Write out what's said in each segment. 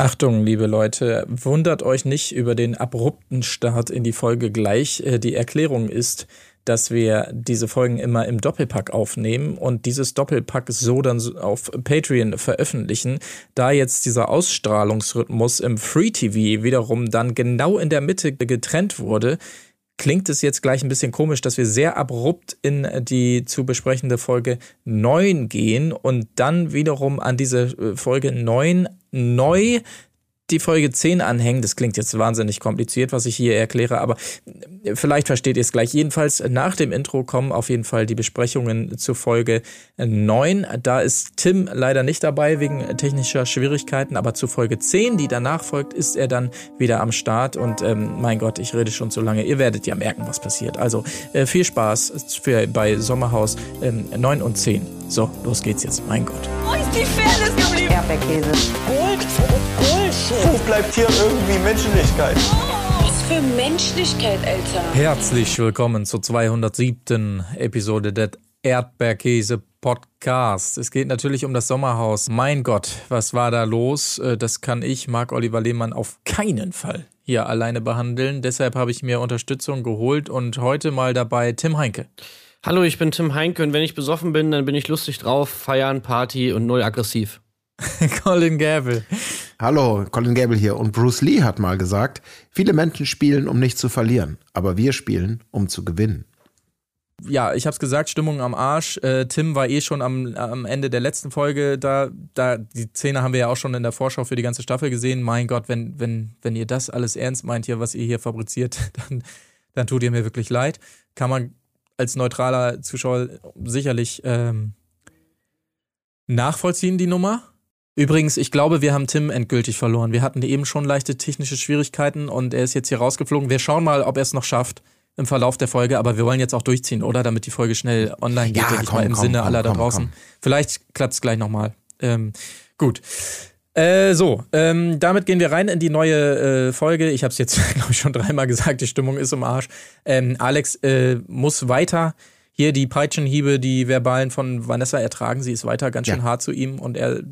Achtung, liebe Leute, wundert euch nicht über den abrupten Start in die Folge gleich. Äh, die Erklärung ist, dass wir diese Folgen immer im Doppelpack aufnehmen und dieses Doppelpack so dann auf Patreon veröffentlichen. Da jetzt dieser Ausstrahlungsrhythmus im Free TV wiederum dann genau in der Mitte getrennt wurde, klingt es jetzt gleich ein bisschen komisch, dass wir sehr abrupt in die zu besprechende Folge 9 gehen und dann wiederum an diese äh, Folge 9 neu die Folge 10 anhängen. Das klingt jetzt wahnsinnig kompliziert, was ich hier erkläre, aber vielleicht versteht ihr es gleich. Jedenfalls nach dem Intro kommen auf jeden Fall die Besprechungen zur Folge 9. Da ist Tim leider nicht dabei wegen technischer Schwierigkeiten, aber zu Folge 10, die danach folgt, ist er dann wieder am Start. Und ähm, mein Gott, ich rede schon zu lange. Ihr werdet ja merken, was passiert. Also äh, viel Spaß für, bei Sommerhaus ähm, 9 und 10. So, los geht's jetzt. Mein Gott. Wo ist die Fairness geblieben? Erdbeerkäse. Gold. Wo bleibt hier irgendwie Menschlichkeit? Was für Menschlichkeit, Alter. Herzlich willkommen zur 207. Episode des Erdbeerkäse Podcast. Es geht natürlich um das Sommerhaus. Mein Gott, was war da los? Äh, das kann ich, Marc Oliver Lehmann, auf keinen Fall hier alleine behandeln. Deshalb habe ich mir Unterstützung geholt und heute mal dabei Tim Heinke. Hallo, ich bin Tim Heinke und wenn ich besoffen bin, dann bin ich lustig drauf, feiern, Party und null aggressiv. Colin Gable. Hallo, Colin Gable hier. Und Bruce Lee hat mal gesagt, viele Menschen spielen, um nicht zu verlieren, aber wir spielen, um zu gewinnen. Ja, ich hab's gesagt, Stimmung am Arsch. Äh, Tim war eh schon am, am Ende der letzten Folge da. Da die Szene haben wir ja auch schon in der Vorschau für die ganze Staffel gesehen. Mein Gott, wenn wenn wenn ihr das alles ernst meint hier, was ihr hier fabriziert, dann dann tut ihr mir wirklich leid. Kann man als neutraler Zuschauer sicherlich ähm, nachvollziehen, die Nummer. Übrigens, ich glaube, wir haben Tim endgültig verloren. Wir hatten eben schon leichte technische Schwierigkeiten und er ist jetzt hier rausgeflogen. Wir schauen mal, ob er es noch schafft im Verlauf der Folge, aber wir wollen jetzt auch durchziehen, oder? Damit die Folge schnell online geht, Ja, denke ich komm, mal, im komm, Sinne komm, aller da draußen. Vielleicht klappt es gleich nochmal. Ähm, gut. Äh, so, ähm, damit gehen wir rein in die neue äh, Folge. Ich habe es jetzt, glaube ich, schon dreimal gesagt, die Stimmung ist im Arsch. Ähm, Alex äh, muss weiter hier die Peitschenhiebe, die verbalen von Vanessa ertragen. Sie ist weiter ganz schön Ja. hart zu ihm und er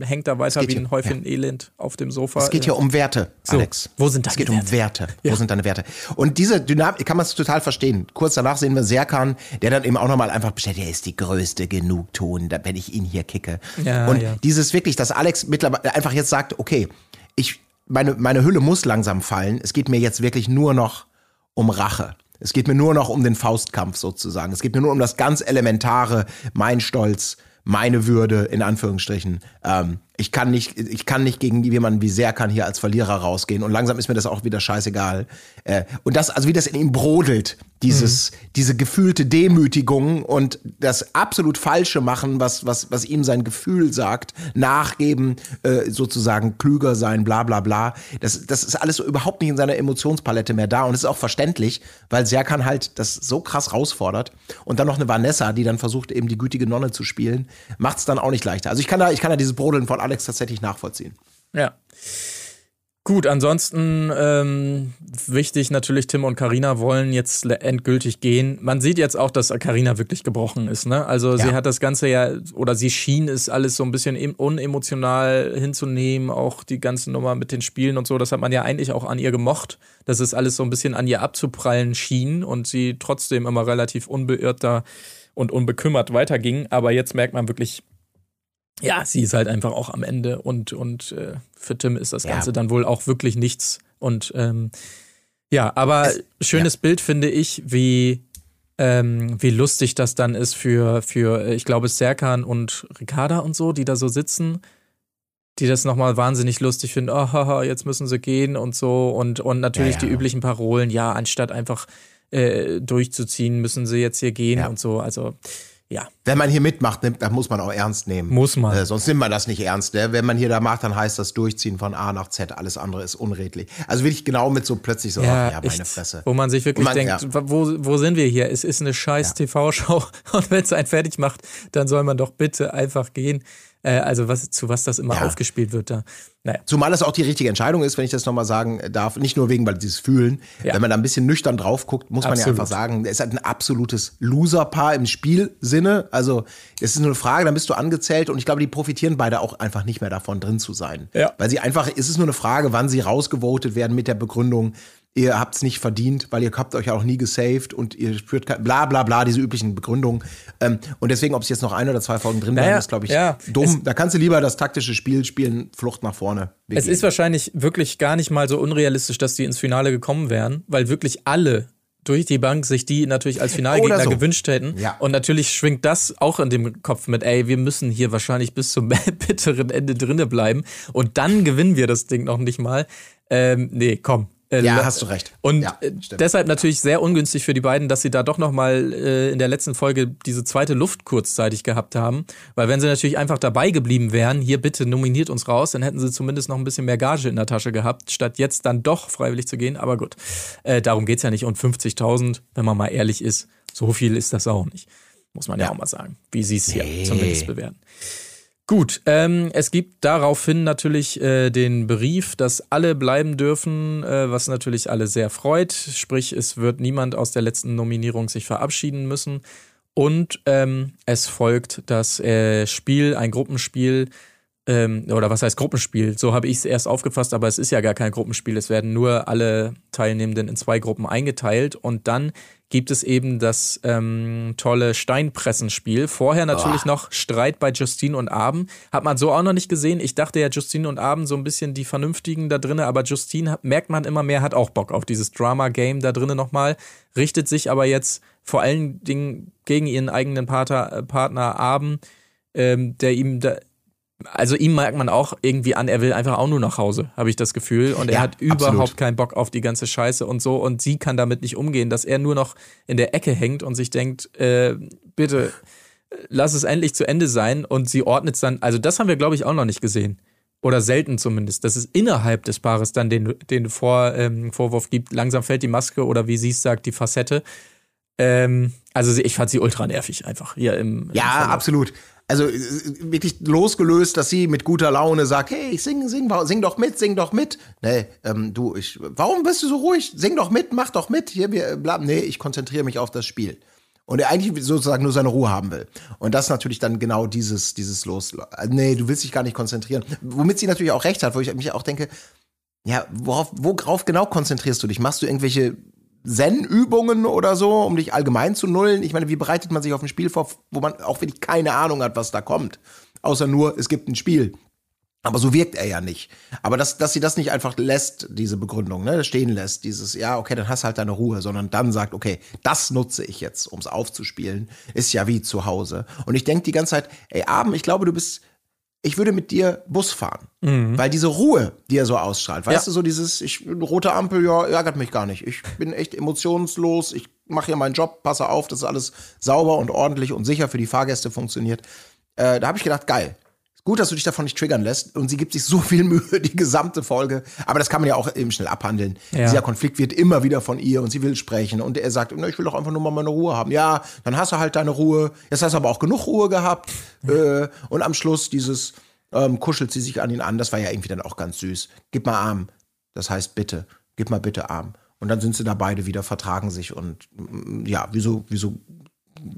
hängt da weiter Es wie ein Häufchen Elend auf dem Sofa. Es geht hier um Werte, So, Alex. wo sind Es deine geht um Werte. Ja. Wo sind deine Werte? Und diese Dynamik kann man es total verstehen. Kurz danach sehen wir Serkan, der dann eben auch nochmal einfach bestellt, er ist die größte Genugtuung, wenn ich ihn hier kicke. Ja, Und ja. dieses wirklich, dass Alex mittlerweile einfach jetzt sagt, okay, ich, meine, meine Hülle muss langsam fallen. Es geht mir jetzt wirklich nur noch um Rache. Es geht mir nur noch um den Faustkampf sozusagen. Es geht mir nur um das ganz Elementare, mein Stolz, meine Würde, in Anführungsstrichen. Ähm, ich kann nicht, ich kann nicht gegen jemanden wie Serkan hier als Verlierer rausgehen. Und langsam ist mir das auch wieder scheißegal. Äh, und das, also wie das in ihm brodelt, dieses, diese gefühlte Demütigung und das absolut Falsche machen, was, was, was ihm sein Gefühl sagt, nachgeben, äh, sozusagen klüger sein, bla bla bla. Das, das ist alles so überhaupt nicht in seiner Emotionspalette mehr da. Und es ist auch verständlich, weil Serkan halt das so krass herausfordert. Und dann noch eine Vanessa, die dann versucht, eben die gütige Nonne zu spielen, macht es dann auch nicht leichter. Also ich kann da, ich kann da dieses Brodeln von Alex tatsächlich nachvollziehen. Ja. Gut, ansonsten ähm, wichtig natürlich, Tim und Karina wollen jetzt endgültig gehen. Man sieht jetzt auch, dass Karina wirklich gebrochen ist. Ne? Also sie Ja. hat das Ganze ja, oder sie schien es alles so ein bisschen em- unemotional hinzunehmen, auch die ganze Nummer mit den Spielen und so. Das hat man ja eigentlich auch an ihr gemocht, dass es alles so ein bisschen an ihr abzuprallen schien und sie trotzdem immer relativ unbeirrt da und unbekümmert weiterging. Aber jetzt merkt man wirklich, ja, sie ist halt einfach auch am Ende und, und äh, für Tim ist das Ja. Ganze dann wohl auch wirklich nichts. Und ähm, ja, aber Es- schönes Bild finde ich, wie, ähm, wie lustig das dann ist für, für äh, ich glaube, Serkan und Ricarda und so, die da so sitzen, die das nochmal wahnsinnig lustig finden, oh, haha, jetzt müssen sie gehen und so. Und, und natürlich Ja, ja. die üblichen Parolen, ja, anstatt einfach äh, durchzuziehen, müssen sie jetzt hier gehen Ja. und so. Also, ja, Wenn man hier mitmacht, nimmt, dann muss man auch ernst nehmen. Muss man. Äh, sonst nimmt man das nicht ernst. Ne? Wenn man hier da macht, dann heißt das Durchziehen von A nach Z. Alles andere ist unredlich. Also wirklich genau mit so plötzlich so, Ja, ja meine. Fresse. Wo man sich wirklich man- denkt, ja. wo, wo sind wir hier? Es ist eine scheiß TV-Show und wenn es einen fertig macht, dann soll man doch bitte einfach gehen. Äh, also was, zu was das immer Ja. aufgespielt wird da. Naja. Zumal es auch die richtige Entscheidung ist, wenn ich das nochmal sagen darf. Nicht nur wegen, weil dieses Fühlen. Ja. Wenn man da ein bisschen nüchtern drauf guckt, muss man Absolut. ja einfach sagen, es ist halt ein absolutes Loser-Paar im Spielsinne. Also, es ist nur eine Frage, dann bist du angezählt und ich glaube, die profitieren beide auch einfach nicht mehr davon, drin zu sein. Ja. Weil sie einfach, es ist nur eine Frage, wann sie rausgevotet werden mit der Begründung, ihr habt es nicht verdient, weil ihr habt euch auch nie gesaved und ihr spürt kein, bla bla bla, diese üblichen Begründungen. Ähm, und deswegen, ob es jetzt noch ein oder zwei Folgen drin Naja, bleiben, ist, glaube ich, ja. dumm. Da kannst du lieber das taktische Spiel spielen, Flucht nach vorne. Wir Es ist wahrscheinlich wirklich gar nicht mal so unrealistisch, dass die ins Finale gekommen wären, weil wirklich alle durch die Bank sich die natürlich als Finalgegner so. gewünscht hätten. Ja. Und natürlich schwingt das auch in dem Kopf mit, ey, wir müssen hier wahrscheinlich bis zum bitteren Ende drinne bleiben und dann gewinnen wir das Ding noch nicht mal. Ähm, nee, komm. Äh, Ja, hast du recht. Und Ja, äh, deshalb natürlich sehr ungünstig für die beiden, dass sie da doch noch mal äh, in der letzten Folge diese zweite Luft kurzzeitig gehabt haben. Weil wenn sie natürlich einfach dabei geblieben wären, hier bitte nominiert uns raus, dann hätten sie zumindest noch ein bisschen mehr Gage in der Tasche gehabt, statt jetzt dann doch freiwillig zu gehen. Aber gut, äh, darum geht's ja nicht. Und 50.000, wenn man mal ehrlich ist, so viel ist das auch nicht. Muss man ja, auch mal sagen, wie sie es hier zumindest bewerten. Gut, ähm, es gibt daraufhin natürlich äh, den Brief, dass alle bleiben dürfen, äh, was natürlich alle sehr freut. Sprich, es wird niemand aus der letzten Nominierung sich verabschieden müssen. Und ähm, es folgt das äh, Spiel, ein Gruppenspiel, ähm, oder was heißt Gruppenspiel? So habe ich es erst aufgefasst, aber es ist ja gar kein Gruppenspiel. Es werden nur alle Teilnehmenden in zwei Gruppen eingeteilt und dann gibt es eben das ähm, tolle Steinpressenspiel. Vorher natürlich noch Streit bei Justine und Abend. Hat man so auch noch nicht gesehen. Ich dachte ja, Justine und Abend so ein bisschen die Vernünftigen da drinnen, aber Justine merkt man immer mehr, hat auch Bock auf dieses Drama-Game da drinnen nochmal, richtet sich aber jetzt vor allen Dingen gegen ihren eigenen Partner, äh, Partner Abend, ähm, der ihm da, also ihm merkt man auch irgendwie an, er will einfach auch nur nach Hause, habe ich das Gefühl. Und er Ja, hat überhaupt absolut. keinen Bock auf die ganze Scheiße und so. Und sie kann damit nicht umgehen, dass er nur noch in der Ecke hängt und sich denkt, äh, bitte, äh, lass es endlich zu Ende sein. Und sie ordnet es dann, also das haben wir, glaube ich, auch noch nicht gesehen. Oder selten zumindest, dass es innerhalb des Paares dann den, den Vor, ähm, Vorwurf gibt, langsam fällt die Maske oder wie sie es sagt, die Facette. Ähm, also ich fand sie ultra nervig einfach hier im. im Ja, Verlauf. absolut. Also äh, wirklich losgelöst, dass sie mit guter Laune sagt, hey, ich sing, sing, sing doch mit, sing doch mit. Nee, ähm, du, ich, warum bist du so ruhig? Sing doch mit, mach doch mit. Hier, wir bleiben. Nee, ich konzentriere mich auf das Spiel. Und er eigentlich sozusagen nur seine Ruhe haben will. Und das natürlich dann genau dieses, dieses Los. äh, Nee, du willst dich gar nicht konzentrieren. Womit sie natürlich auch recht hat, wo ich mich auch denke, ja, worauf, worauf genau konzentrierst du dich? Machst du irgendwelche Zen-Übungen oder so, um dich allgemein zu nullen? Ich meine, wie bereitet man sich auf ein Spiel vor, wo man auch wirklich keine Ahnung hat, was da kommt? Außer nur, es gibt ein Spiel. Aber so wirkt er ja nicht. Aber dass, dass sie das nicht einfach lässt, diese Begründung, ne, stehen lässt, dieses, ja, okay, dann hast du halt deine Ruhe, sondern dann sagt, okay, das nutze ich jetzt, ums aufzuspielen, ist ja wie zu Hause. Und ich denke die ganze Zeit, ey, Abend, ich glaube, du bist, ich würde mit dir Bus fahren. Weil diese Ruhe, die er so ausstrahlt, weißt Mhm. Ja. du, so dieses, ich, rote Ampel, ja, ärgert mich gar nicht. Ich bin echt emotionslos, ich mache hier meinen Job, passe auf, dass alles sauber und ordentlich und sicher für die Fahrgäste funktioniert. Äh, da habe ich gedacht, geil. Gut, dass du dich davon nicht triggern lässt und sie gibt sich so viel Mühe, die gesamte Folge. Aber das kann man ja auch eben schnell abhandeln. Ja. Dieser Konflikt wird immer wieder von ihr und sie will sprechen und er sagt, ich will doch einfach nur mal meine Ruhe haben. Ja, dann hast du halt deine Ruhe. Jetzt hast du aber auch genug Ruhe gehabt. Äh, und am Schluss dieses ähm, kuschelt sie sich an ihn an. Das war ja irgendwie dann auch ganz süß. Gib mal Arm. Das heißt bitte. Gib mal bitte Arm. Und dann sind sie da beide wieder, vertragen sich und mm, ja, wie so, wie so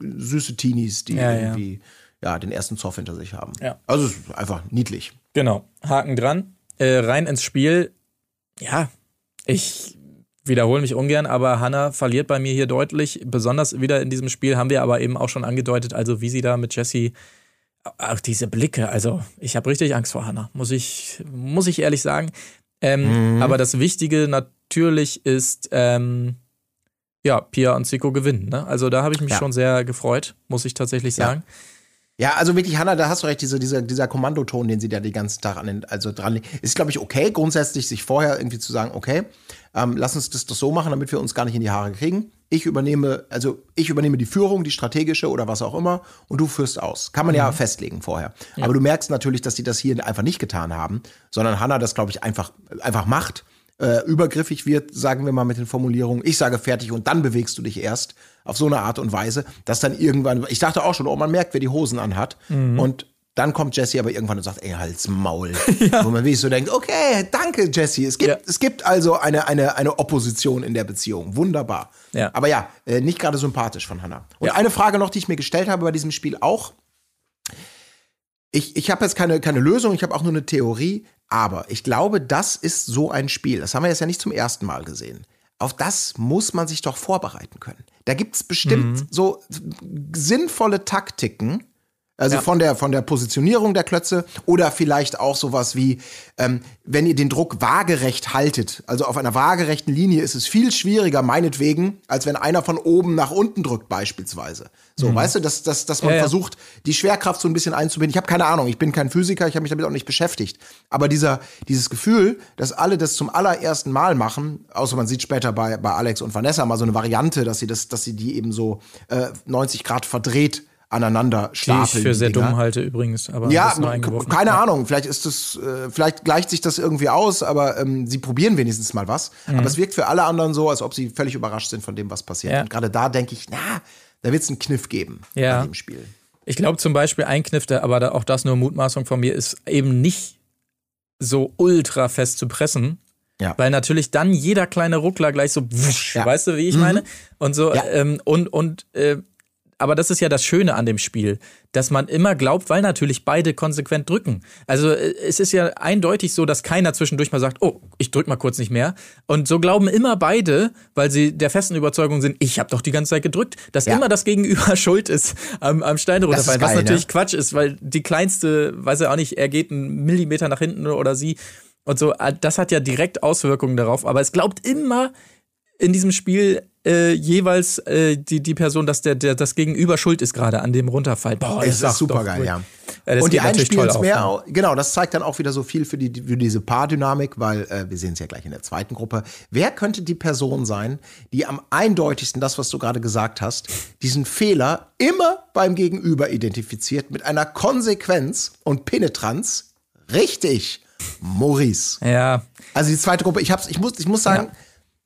süße Teenies, die ja. irgendwie ja, den ersten Zoff hinter sich haben. Ja. Also es ist einfach niedlich. Genau, Haken dran. Äh, rein ins Spiel. Ja, ich wiederhole mich ungern, aber Hannah verliert bei mir hier deutlich. Besonders wieder in diesem Spiel haben wir aber eben auch schon angedeutet, also wie sie da mit Jessie, auch diese Blicke, also ich habe richtig Angst vor Hannah, muss ich, muss ich ehrlich sagen. Ähm, Aber das Wichtige natürlich ist, ähm, ja, Pia und Zico gewinnen. Ne? Also da habe ich mich Ja. schon sehr gefreut, muss ich tatsächlich Ja. sagen. Ja, also wirklich, Hanna, da hast du recht, diese, dieser, dieser Kommandoton, den sie da den ganzen Tag an den, also dran legt, ist, glaube ich, okay, grundsätzlich sich vorher irgendwie zu sagen, okay, ähm, lass uns das doch so machen, damit wir uns gar nicht in die Haare kriegen. Ich übernehme, also ich übernehme die Führung, die strategische oder was auch immer, und du führst aus. Kann man ja festlegen vorher. Aber du merkst natürlich, dass die das hier einfach nicht getan haben, sondern Hanna das, glaube ich, einfach, einfach macht äh, übergriffig wird, sagen wir mal mit den Formulierungen, ich sage fertig und dann bewegst du dich erst auf so eine Art und Weise, dass dann irgendwann, ich dachte auch schon, oh, man merkt, wer die Hosen anhat und Dann kommt Jesse aber irgendwann und sagt, ey, halt's Maul. Wo man wirklich so denkt, okay, danke, Jesse. Es gibt, Ja. es gibt also eine, eine, eine Opposition in der Beziehung. Wunderbar. Ja. Aber ja, äh, nicht gerade sympathisch von Hannah. Und Ja. eine Frage noch, die ich mir gestellt habe bei diesem Spiel auch. Ich, ich habe jetzt keine, keine Lösung, ich habe auch nur eine Theorie, aber ich glaube, das ist so ein Spiel. Das haben wir jetzt ja nicht zum ersten Mal gesehen. Auf das muss man sich doch vorbereiten können. Da gibt es bestimmt Mhm. so sinnvolle Taktiken, also Ja. von, der, von der Positionierung der Klötze oder vielleicht auch sowas wie, ähm, wenn ihr den Druck waagerecht haltet, also auf einer waagerechten Linie ist es viel schwieriger, meinetwegen, als wenn einer von oben nach unten drückt beispielsweise. So, weißt du, dass, dass, dass man Mhm. Ja. versucht, die Schwerkraft so ein bisschen einzubinden. Ich habe keine Ahnung, ich bin kein Physiker, ich habe mich damit auch nicht beschäftigt. Aber dieser, dieses Gefühl, dass alle das zum allerersten Mal machen, außer man sieht später bei, bei Alex und Vanessa mal so eine Variante, dass sie, das, dass sie die eben so äh, 90 Grad verdreht aneinander Die ich stapeln. für sehr Dinger. dumm halte übrigens. Aber Ja, keine Ja. Ahnung. Vielleicht ist das, äh, vielleicht gleicht sich das irgendwie aus, aber ähm, sie probieren wenigstens mal was. Aber es wirkt für alle anderen so, als ob sie völlig überrascht sind von dem, was passiert. Mhm. Ja. Und gerade da denke ich, na, da wird es einen Kniff geben Ja. bei dem Spiel. Ich glaube zum Beispiel ein Kniff, der, aber da, auch das nur Mutmaßung von mir, ist eben nicht so ultra fest zu pressen. Ja. Weil natürlich dann jeder kleine Ruckler gleich so, wusch, Ja. Mhm. weißt du, wie ich meine? Und so, Ja. ähm, und, und, äh, aber das ist ja das Schöne an dem Spiel, dass man immer glaubt, weil natürlich beide konsequent drücken. Also äh, es ist ja eindeutig so, dass keiner zwischendurch mal sagt, oh, ich drück mal kurz nicht mehr. Und so glauben immer beide, weil sie der festen Überzeugung sind, ich habe doch die ganze Zeit gedrückt, dass Ja. immer das Gegenüber schuld ist am, am Stein runterfallen. geil, was natürlich ne? Quatsch ist, weil die kleinste, weiß ja auch nicht, er geht einen Millimeter nach hinten oder sie und so. äh, Das hat ja direkt Auswirkungen darauf. Aber es glaubt immer in diesem Spiel äh, jeweils äh, die, die Person, dass der, der das Gegenüber schuld ist gerade an dem Runterfall. Boah, Es sag ist super geil, ja. Ja, das und die einen spielen es auf, mehr, ne? au- genau, das zeigt dann auch wieder so viel für, die, für diese Paardynamik, weil äh, wir sehen es ja gleich in der zweiten Gruppe. Wer könnte die Person sein, die am eindeutigsten, das, was du gerade gesagt hast, diesen Fehler immer beim Gegenüber identifiziert mit einer Konsequenz und Penetranz? Richtig, Maurice. Ja, Also die zweite Gruppe, ich hab's, ich muss, ich muss sagen,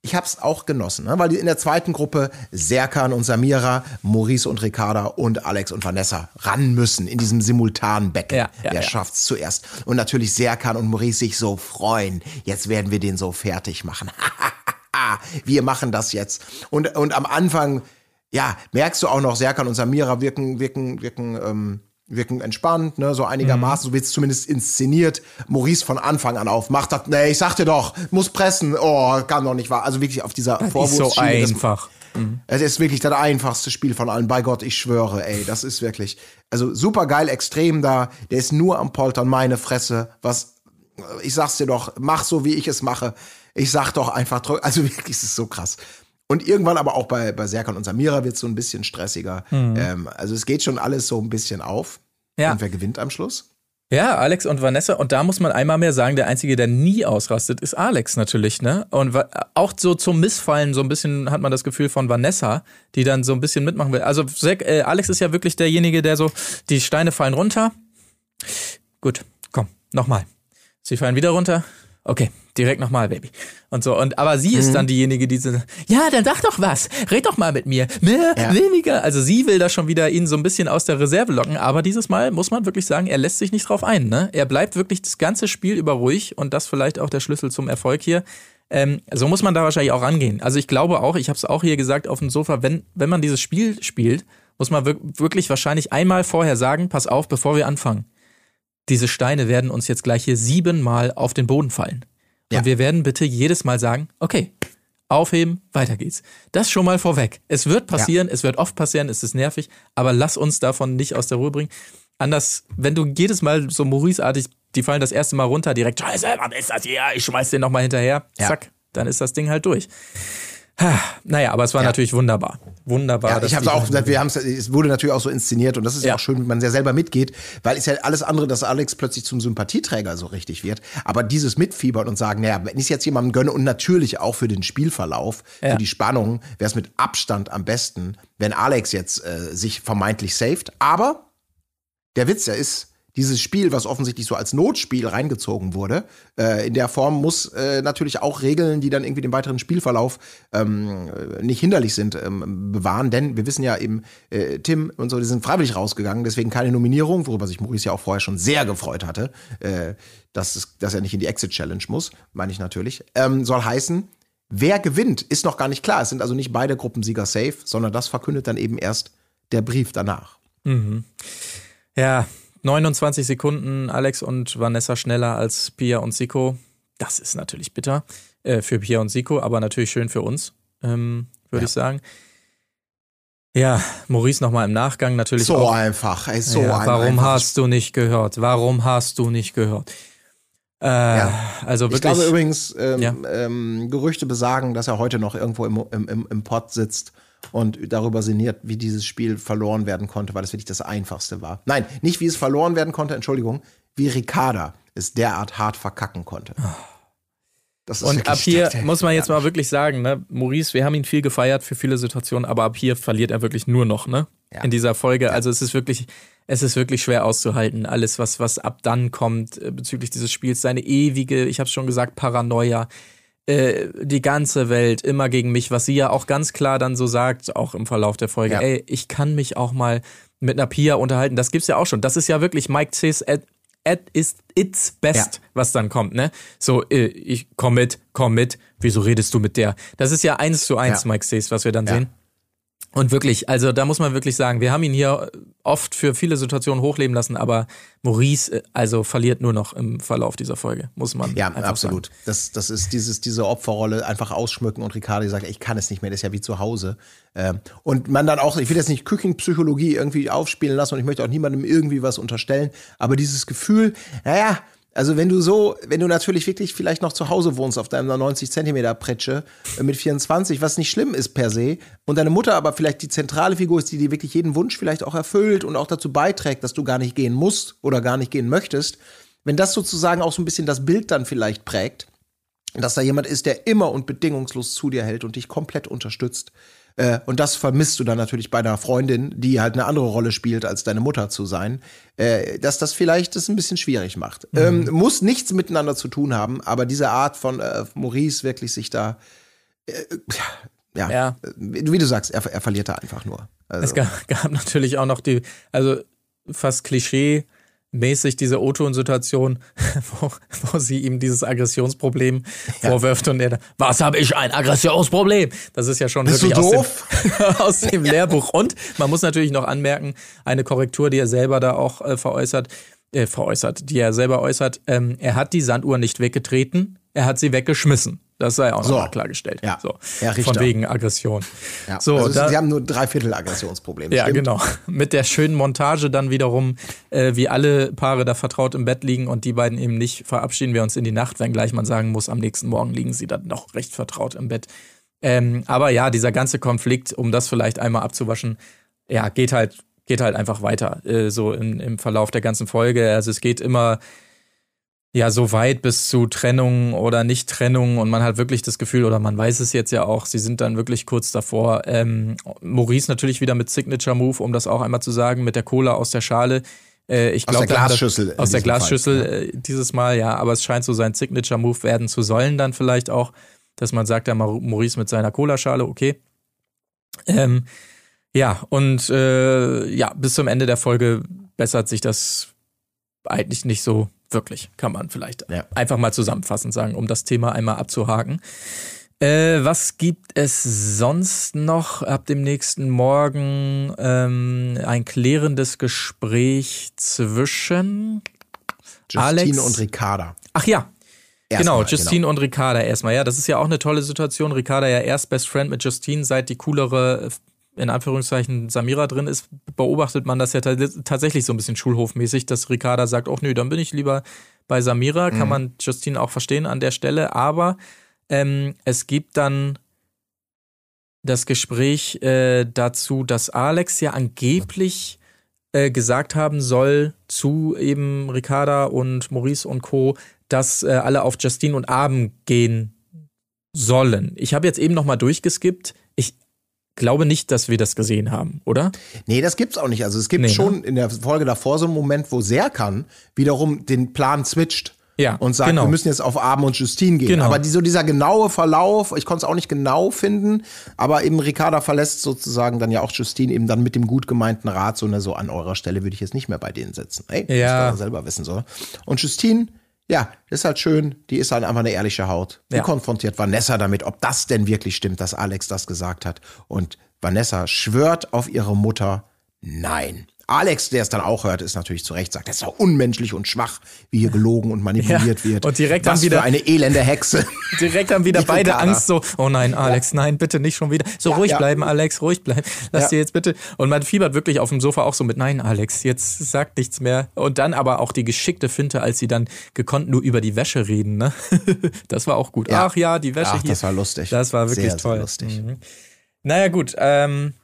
ich hab's auch genossen, ne? weil in der zweiten Gruppe Serkan und Samira, Maurice und Ricarda und Alex und Vanessa ran müssen in diesem simultanen Becken. Ja, ja, Der ja. schafft's zuerst. Und natürlich Serkan und Maurice sich so freuen. Jetzt werden wir den so fertig machen. wir machen das jetzt. Und, und am Anfang, ja, merkst du auch noch, Serkan und Samira wirken, wirken, wirken, ähm, wirken entspannt, ne, so einigermaßen, so wird es zumindest inszeniert. Maurice von Anfang an auf, macht das, nee, ich sagte doch, muss pressen, oh, kann doch nicht wahr. Also wirklich auf dieser ist so Vorwurfsschiene. das- einfach. es ist wirklich das einfachste Spiel von allen. Bei Gott, ich schwöre, ey, das ist wirklich, also super geil, extrem da. Der ist nur am Poltern, meine Fresse. Was, ich sag's dir doch, mach so, wie ich es mache. Ich sag doch einfach, also wirklich, es ist so krass. Und irgendwann aber auch bei, bei Serkan und Samira wird es so ein bisschen stressiger. Ähm, also es geht schon alles so ein bisschen auf. Ja. Und wer gewinnt am Schluss? Ja, Alex und Vanessa. Und da muss man einmal mehr sagen, der Einzige, der nie ausrastet, ist Alex natürlich, ne? Und auch so zum Missfallen, so ein bisschen hat man das Gefühl von Vanessa, die dann so ein bisschen mitmachen will. Also äh, Alex ist ja wirklich derjenige, der so, die Steine fallen runter. Gut, komm, nochmal. Sie fallen wieder runter. Okay, direkt nochmal, Baby. Und so. Und aber sie Mhm. ist dann diejenige, die so, ja, dann sag doch was. Red doch mal mit mir. Mehr, Ja. weniger. Also sie will da schon wieder ihn so ein bisschen aus der Reserve locken. Aber dieses Mal muss man wirklich sagen, er lässt sich nicht drauf ein. Ne? Er bleibt wirklich das ganze Spiel über ruhig und das vielleicht auch der Schlüssel zum Erfolg hier. Ähm, so muss man da wahrscheinlich auch rangehen. Also ich glaube auch, ich habe es auch hier gesagt auf dem Sofa, wenn, wenn man dieses Spiel spielt, muss man wir wirklich wahrscheinlich einmal vorher sagen, pass auf, bevor wir anfangen diese Steine werden uns jetzt gleich hier siebenmal auf den Boden fallen. Ja. Und wir werden bitte jedes Mal sagen, okay, aufheben, weiter geht's. Das schon mal vorweg. Es wird passieren, es wird oft passieren, es ist nervig, aber lass uns davon nicht aus der Ruhe bringen. Anders, wenn du jedes Mal so Maurice-artig, die fallen das erste Mal runter, direkt, scheiße, was ist das hier? Ich schmeiß den nochmal hinterher. Ja. Zack, dann ist das Ding halt durch. Naja, aber es war natürlich wunderbar. Wunderbar. Ja, ich habe auch wir haben es wurde natürlich auch so inszeniert und das ist ja, Ja. auch schön, wenn man sehr selber mitgeht, weil ist ja alles andere, dass Alex plötzlich zum Sympathieträger so richtig wird. Aber dieses Mitfiebern und sagen, naja, wenn ich jetzt jemandem gönne und natürlich auch für den Spielverlauf, Ja. für die Spannung, wäre es mit Abstand am besten, wenn Alex jetzt äh, sich vermeintlich saved. Aber der Witz ja ist, dieses Spiel, was offensichtlich so als Notspiel reingezogen wurde, äh, in der Form muss äh, natürlich auch Regeln, die dann irgendwie den weiteren Spielverlauf ähm, nicht hinderlich sind, ähm, bewahren. Denn wir wissen ja eben, äh, Tim und so, die sind freiwillig rausgegangen, deswegen keine Nominierung, worüber sich Maurice ja auch vorher schon sehr gefreut hatte, äh, dass, es, dass er nicht in die Exit Challenge muss, meine ich natürlich. Ähm, soll heißen, wer gewinnt, ist noch gar nicht klar. Es sind also nicht beide Gruppensieger safe, sondern das verkündet dann eben erst der Brief danach. Ja, 29 Sekunden Alex und Vanessa schneller als Pia und Siko. Das ist natürlich bitter äh, für Pia und Siko, aber natürlich schön für uns, ähm, würde Ja. ich sagen. Ja, Maurice nochmal im Nachgang natürlich So auch. einfach, ey, so ja, ein warum hast du nicht gehört? Warum hast du nicht gehört? Äh, Also Ich wirklich. glaube übrigens, ähm, Ja. ähm, Gerüchte besagen, dass er heute noch irgendwo im, im, im, im Pott sitzt und darüber sinniert, wie dieses Spiel verloren werden konnte, weil es wirklich das Einfachste war. Nein, nicht wie es verloren werden konnte, Entschuldigung, wie Ricarda es derart hart verkacken konnte. Das ist Und ab hier der- muss man jetzt mal wirklich sagen, ne, Maurice, wir haben ihn viel gefeiert für viele Situationen, aber ab hier verliert er wirklich nur noch, ne? Ja. In dieser Folge. Also es ist wirklich, es ist wirklich schwer auszuhalten. Alles, was, was ab dann kommt äh, bezüglich dieses Spiels, seine ewige, ich habe schon gesagt, Paranoia, äh, die ganze Welt immer gegen mich, was sie ja auch ganz klar dann so sagt, auch im Verlauf der Folge. Ja. Ey, ich kann mich auch mal mit einer Pia unterhalten. Das gibt's ja auch schon. Das ist ja wirklich Mike Cis at, at is its best, Ja. was dann kommt, ne? So, äh, ich komm mit, komm mit. Wieso redest du mit der? Das ist ja eins zu eins, Ja. Mike Cis, was wir dann sehen. Und wirklich, also da muss man wirklich sagen, wir haben ihn hier oft für viele Situationen hochleben lassen, aber Maurice, äh, also verliert nur noch im Verlauf dieser Folge, muss man Ja, absolut. Das, das ist dieses, diese Opferrolle einfach ausschmücken und Ricardi sagt, ich kann es nicht mehr, das ist ja wie zu Hause. Ähm, und man dann auch, ich will jetzt nicht Küchenpsychologie irgendwie aufspielen lassen und ich möchte auch niemandem irgendwie was unterstellen, aber dieses Gefühl, naja, also wenn du so, wenn du natürlich wirklich vielleicht noch zu Hause wohnst auf deiner 90 Zentimeter Pritsche äh, mit 24, was nicht schlimm ist per se, und deine Mutter aber vielleicht die zentrale Figur ist, die dir wirklich jeden Wunsch vielleicht auch erfüllt und auch dazu beiträgt, dass du gar nicht gehen musst oder gar nicht gehen möchtest, wenn das sozusagen auch so ein bisschen das Bild dann vielleicht prägt, dass da jemand ist, der immer und bedingungslos zu dir hält und dich komplett unterstützt. Äh, und das vermisst du dann natürlich bei einer Freundin, die halt eine andere Rolle spielt, als deine Mutter zu sein, äh, dass das vielleicht das ein bisschen schwierig macht. Ähm, muss nichts miteinander zu tun haben, aber diese Art von äh, Maurice wirklich sich da, äh, ja, Ja. wie du sagst, er, er verliert da einfach nur. Also, Es gab, gab natürlich auch noch die, also fast Klischee-mäßig diese O-Ton-Situation, wo, wo sie ihm dieses Aggressionsproblem vorwirft und er dann, was habe ich ein Aggressionsproblem? Das ist ja schon Bist wirklich aus dem, aus dem Lehrbuch. Und man muss natürlich noch anmerken, eine Korrektur, die er selber da auch äh, veräußert, äh, veräußert, die er selber äußert, ähm, er hat die Sanduhr nicht weggetreten, er hat sie weggeschmissen. Das sei auch So. nochmal klargestellt. Ja. So. Von wegen Aggression. ja. So, also, da, sie haben nur drei Viertel Aggressionsproblem. ja, stimmt? genau. Mit der schönen Montage dann wiederum, äh, wie alle Paare da vertraut im Bett liegen und die beiden eben nicht, verabschieden wir uns in die Nacht, wenngleich man sagen muss, am nächsten Morgen liegen sie dann noch recht vertraut im Bett. Ähm, aber ja, dieser ganze Konflikt, um das vielleicht einmal abzuwaschen, ja, geht halt, geht halt einfach weiter, äh, so im, im Verlauf der ganzen Folge. Also es geht immer ja so weit bis zu Trennung oder Nicht-Trennung und man hat wirklich das Gefühl, oder man weiß es jetzt ja auch, sie sind dann wirklich kurz davor. Ähm, Maurice natürlich wieder mit Signature Move, um das auch einmal zu sagen, mit der Cola aus der Schale. Äh, ich Aus glaub, der er- Glasschüssel in Aus der diesem Fall, Glasschüssel ja. äh, dieses Mal, ja, aber es scheint so sein Signature Move werden zu sollen dann vielleicht auch, dass man sagt, Mau- Maurice mit seiner Cola-Schale, okay. Ähm, ja, und äh, ja, bis zum Ende der Folge bessert sich das eigentlich nicht so wirklich, kann man vielleicht Ja. einfach mal zusammenfassend sagen, um das Thema einmal abzuhaken. Äh, was gibt es sonst noch ab dem nächsten Morgen? Ähm, ein klärendes Gespräch zwischen Justine Alex- und Ricarda. Ach ja, genau, Erstmal, Justine und Ricarda erstmal. Ja, das ist ja auch eine tolle Situation. Ricarda ja erst Best Friend mit Justine, seit die coolere, in Anführungszeichen, Samira drin ist, beobachtet man das ja ta- tatsächlich so ein bisschen schulhofmäßig, dass Ricarda sagt, ach nö, dann bin ich lieber bei Samira. Mhm. Kann man Justine auch verstehen an der Stelle. Aber ähm, es gibt dann das Gespräch äh, dazu, dass Alex ja angeblich äh, gesagt haben soll zu eben Ricarda und Maurice und Co., dass äh, alle auf Justine und Abend gehen sollen. Ich habe jetzt eben noch mal durchgeskippt. Ich glaube nicht, dass wir das gesehen haben, oder? Nee, das gibt's auch nicht. Also es gibt Nee, ne? schon in der Folge davor so einen Moment, wo Serkan wiederum den Plan switcht. Ja, Und sagt, genau. wir müssen jetzt auf Abend und Justine gehen. Genau. Aber die, so dieser genaue Verlauf, ich konnte es auch nicht genau finden, aber eben Ricarda verlässt sozusagen dann ja auch Justine eben dann mit dem gut gemeinten Rat, so, ne, so an eurer Stelle würde ich jetzt nicht mehr bei denen sitzen. Ey, Ja. das man selber wissen soll. Und Justine, ja, ist halt schön, die ist halt einfach eine ehrliche Haut. Die Ja. konfrontiert Vanessa damit, ob das denn wirklich stimmt, dass Alex das gesagt hat. Und Vanessa schwört auf ihre Mutter, nein. Alex, der es dann auch hört, ist natürlich zu Recht, sagt, das ist doch unmenschlich und schwach, wie hier gelogen und manipuliert Ja, wird. und direkt Was dann wieder- für eine elende Hexe. Direkt haben wieder beide Ricarda. Angst, so, oh nein, Alex, nein, bitte nicht schon wieder. So ruhig ja. bleiben, Alex, ruhig bleiben. Lass Ja. dir jetzt bitte. Und man fiebert wirklich auf dem Sofa auch so mit, nein, Alex, jetzt sag nichts mehr. Und dann aber auch die geschickte Finte, als sie dann gekonnt nur über die Wäsche reden, ne? Das war auch gut. Ja. Ach ja, die Wäsche Ach, hier. das war lustig. Das war wirklich Sehr, sehr toll. lustig. Mhm. Naja, gut. Ähm,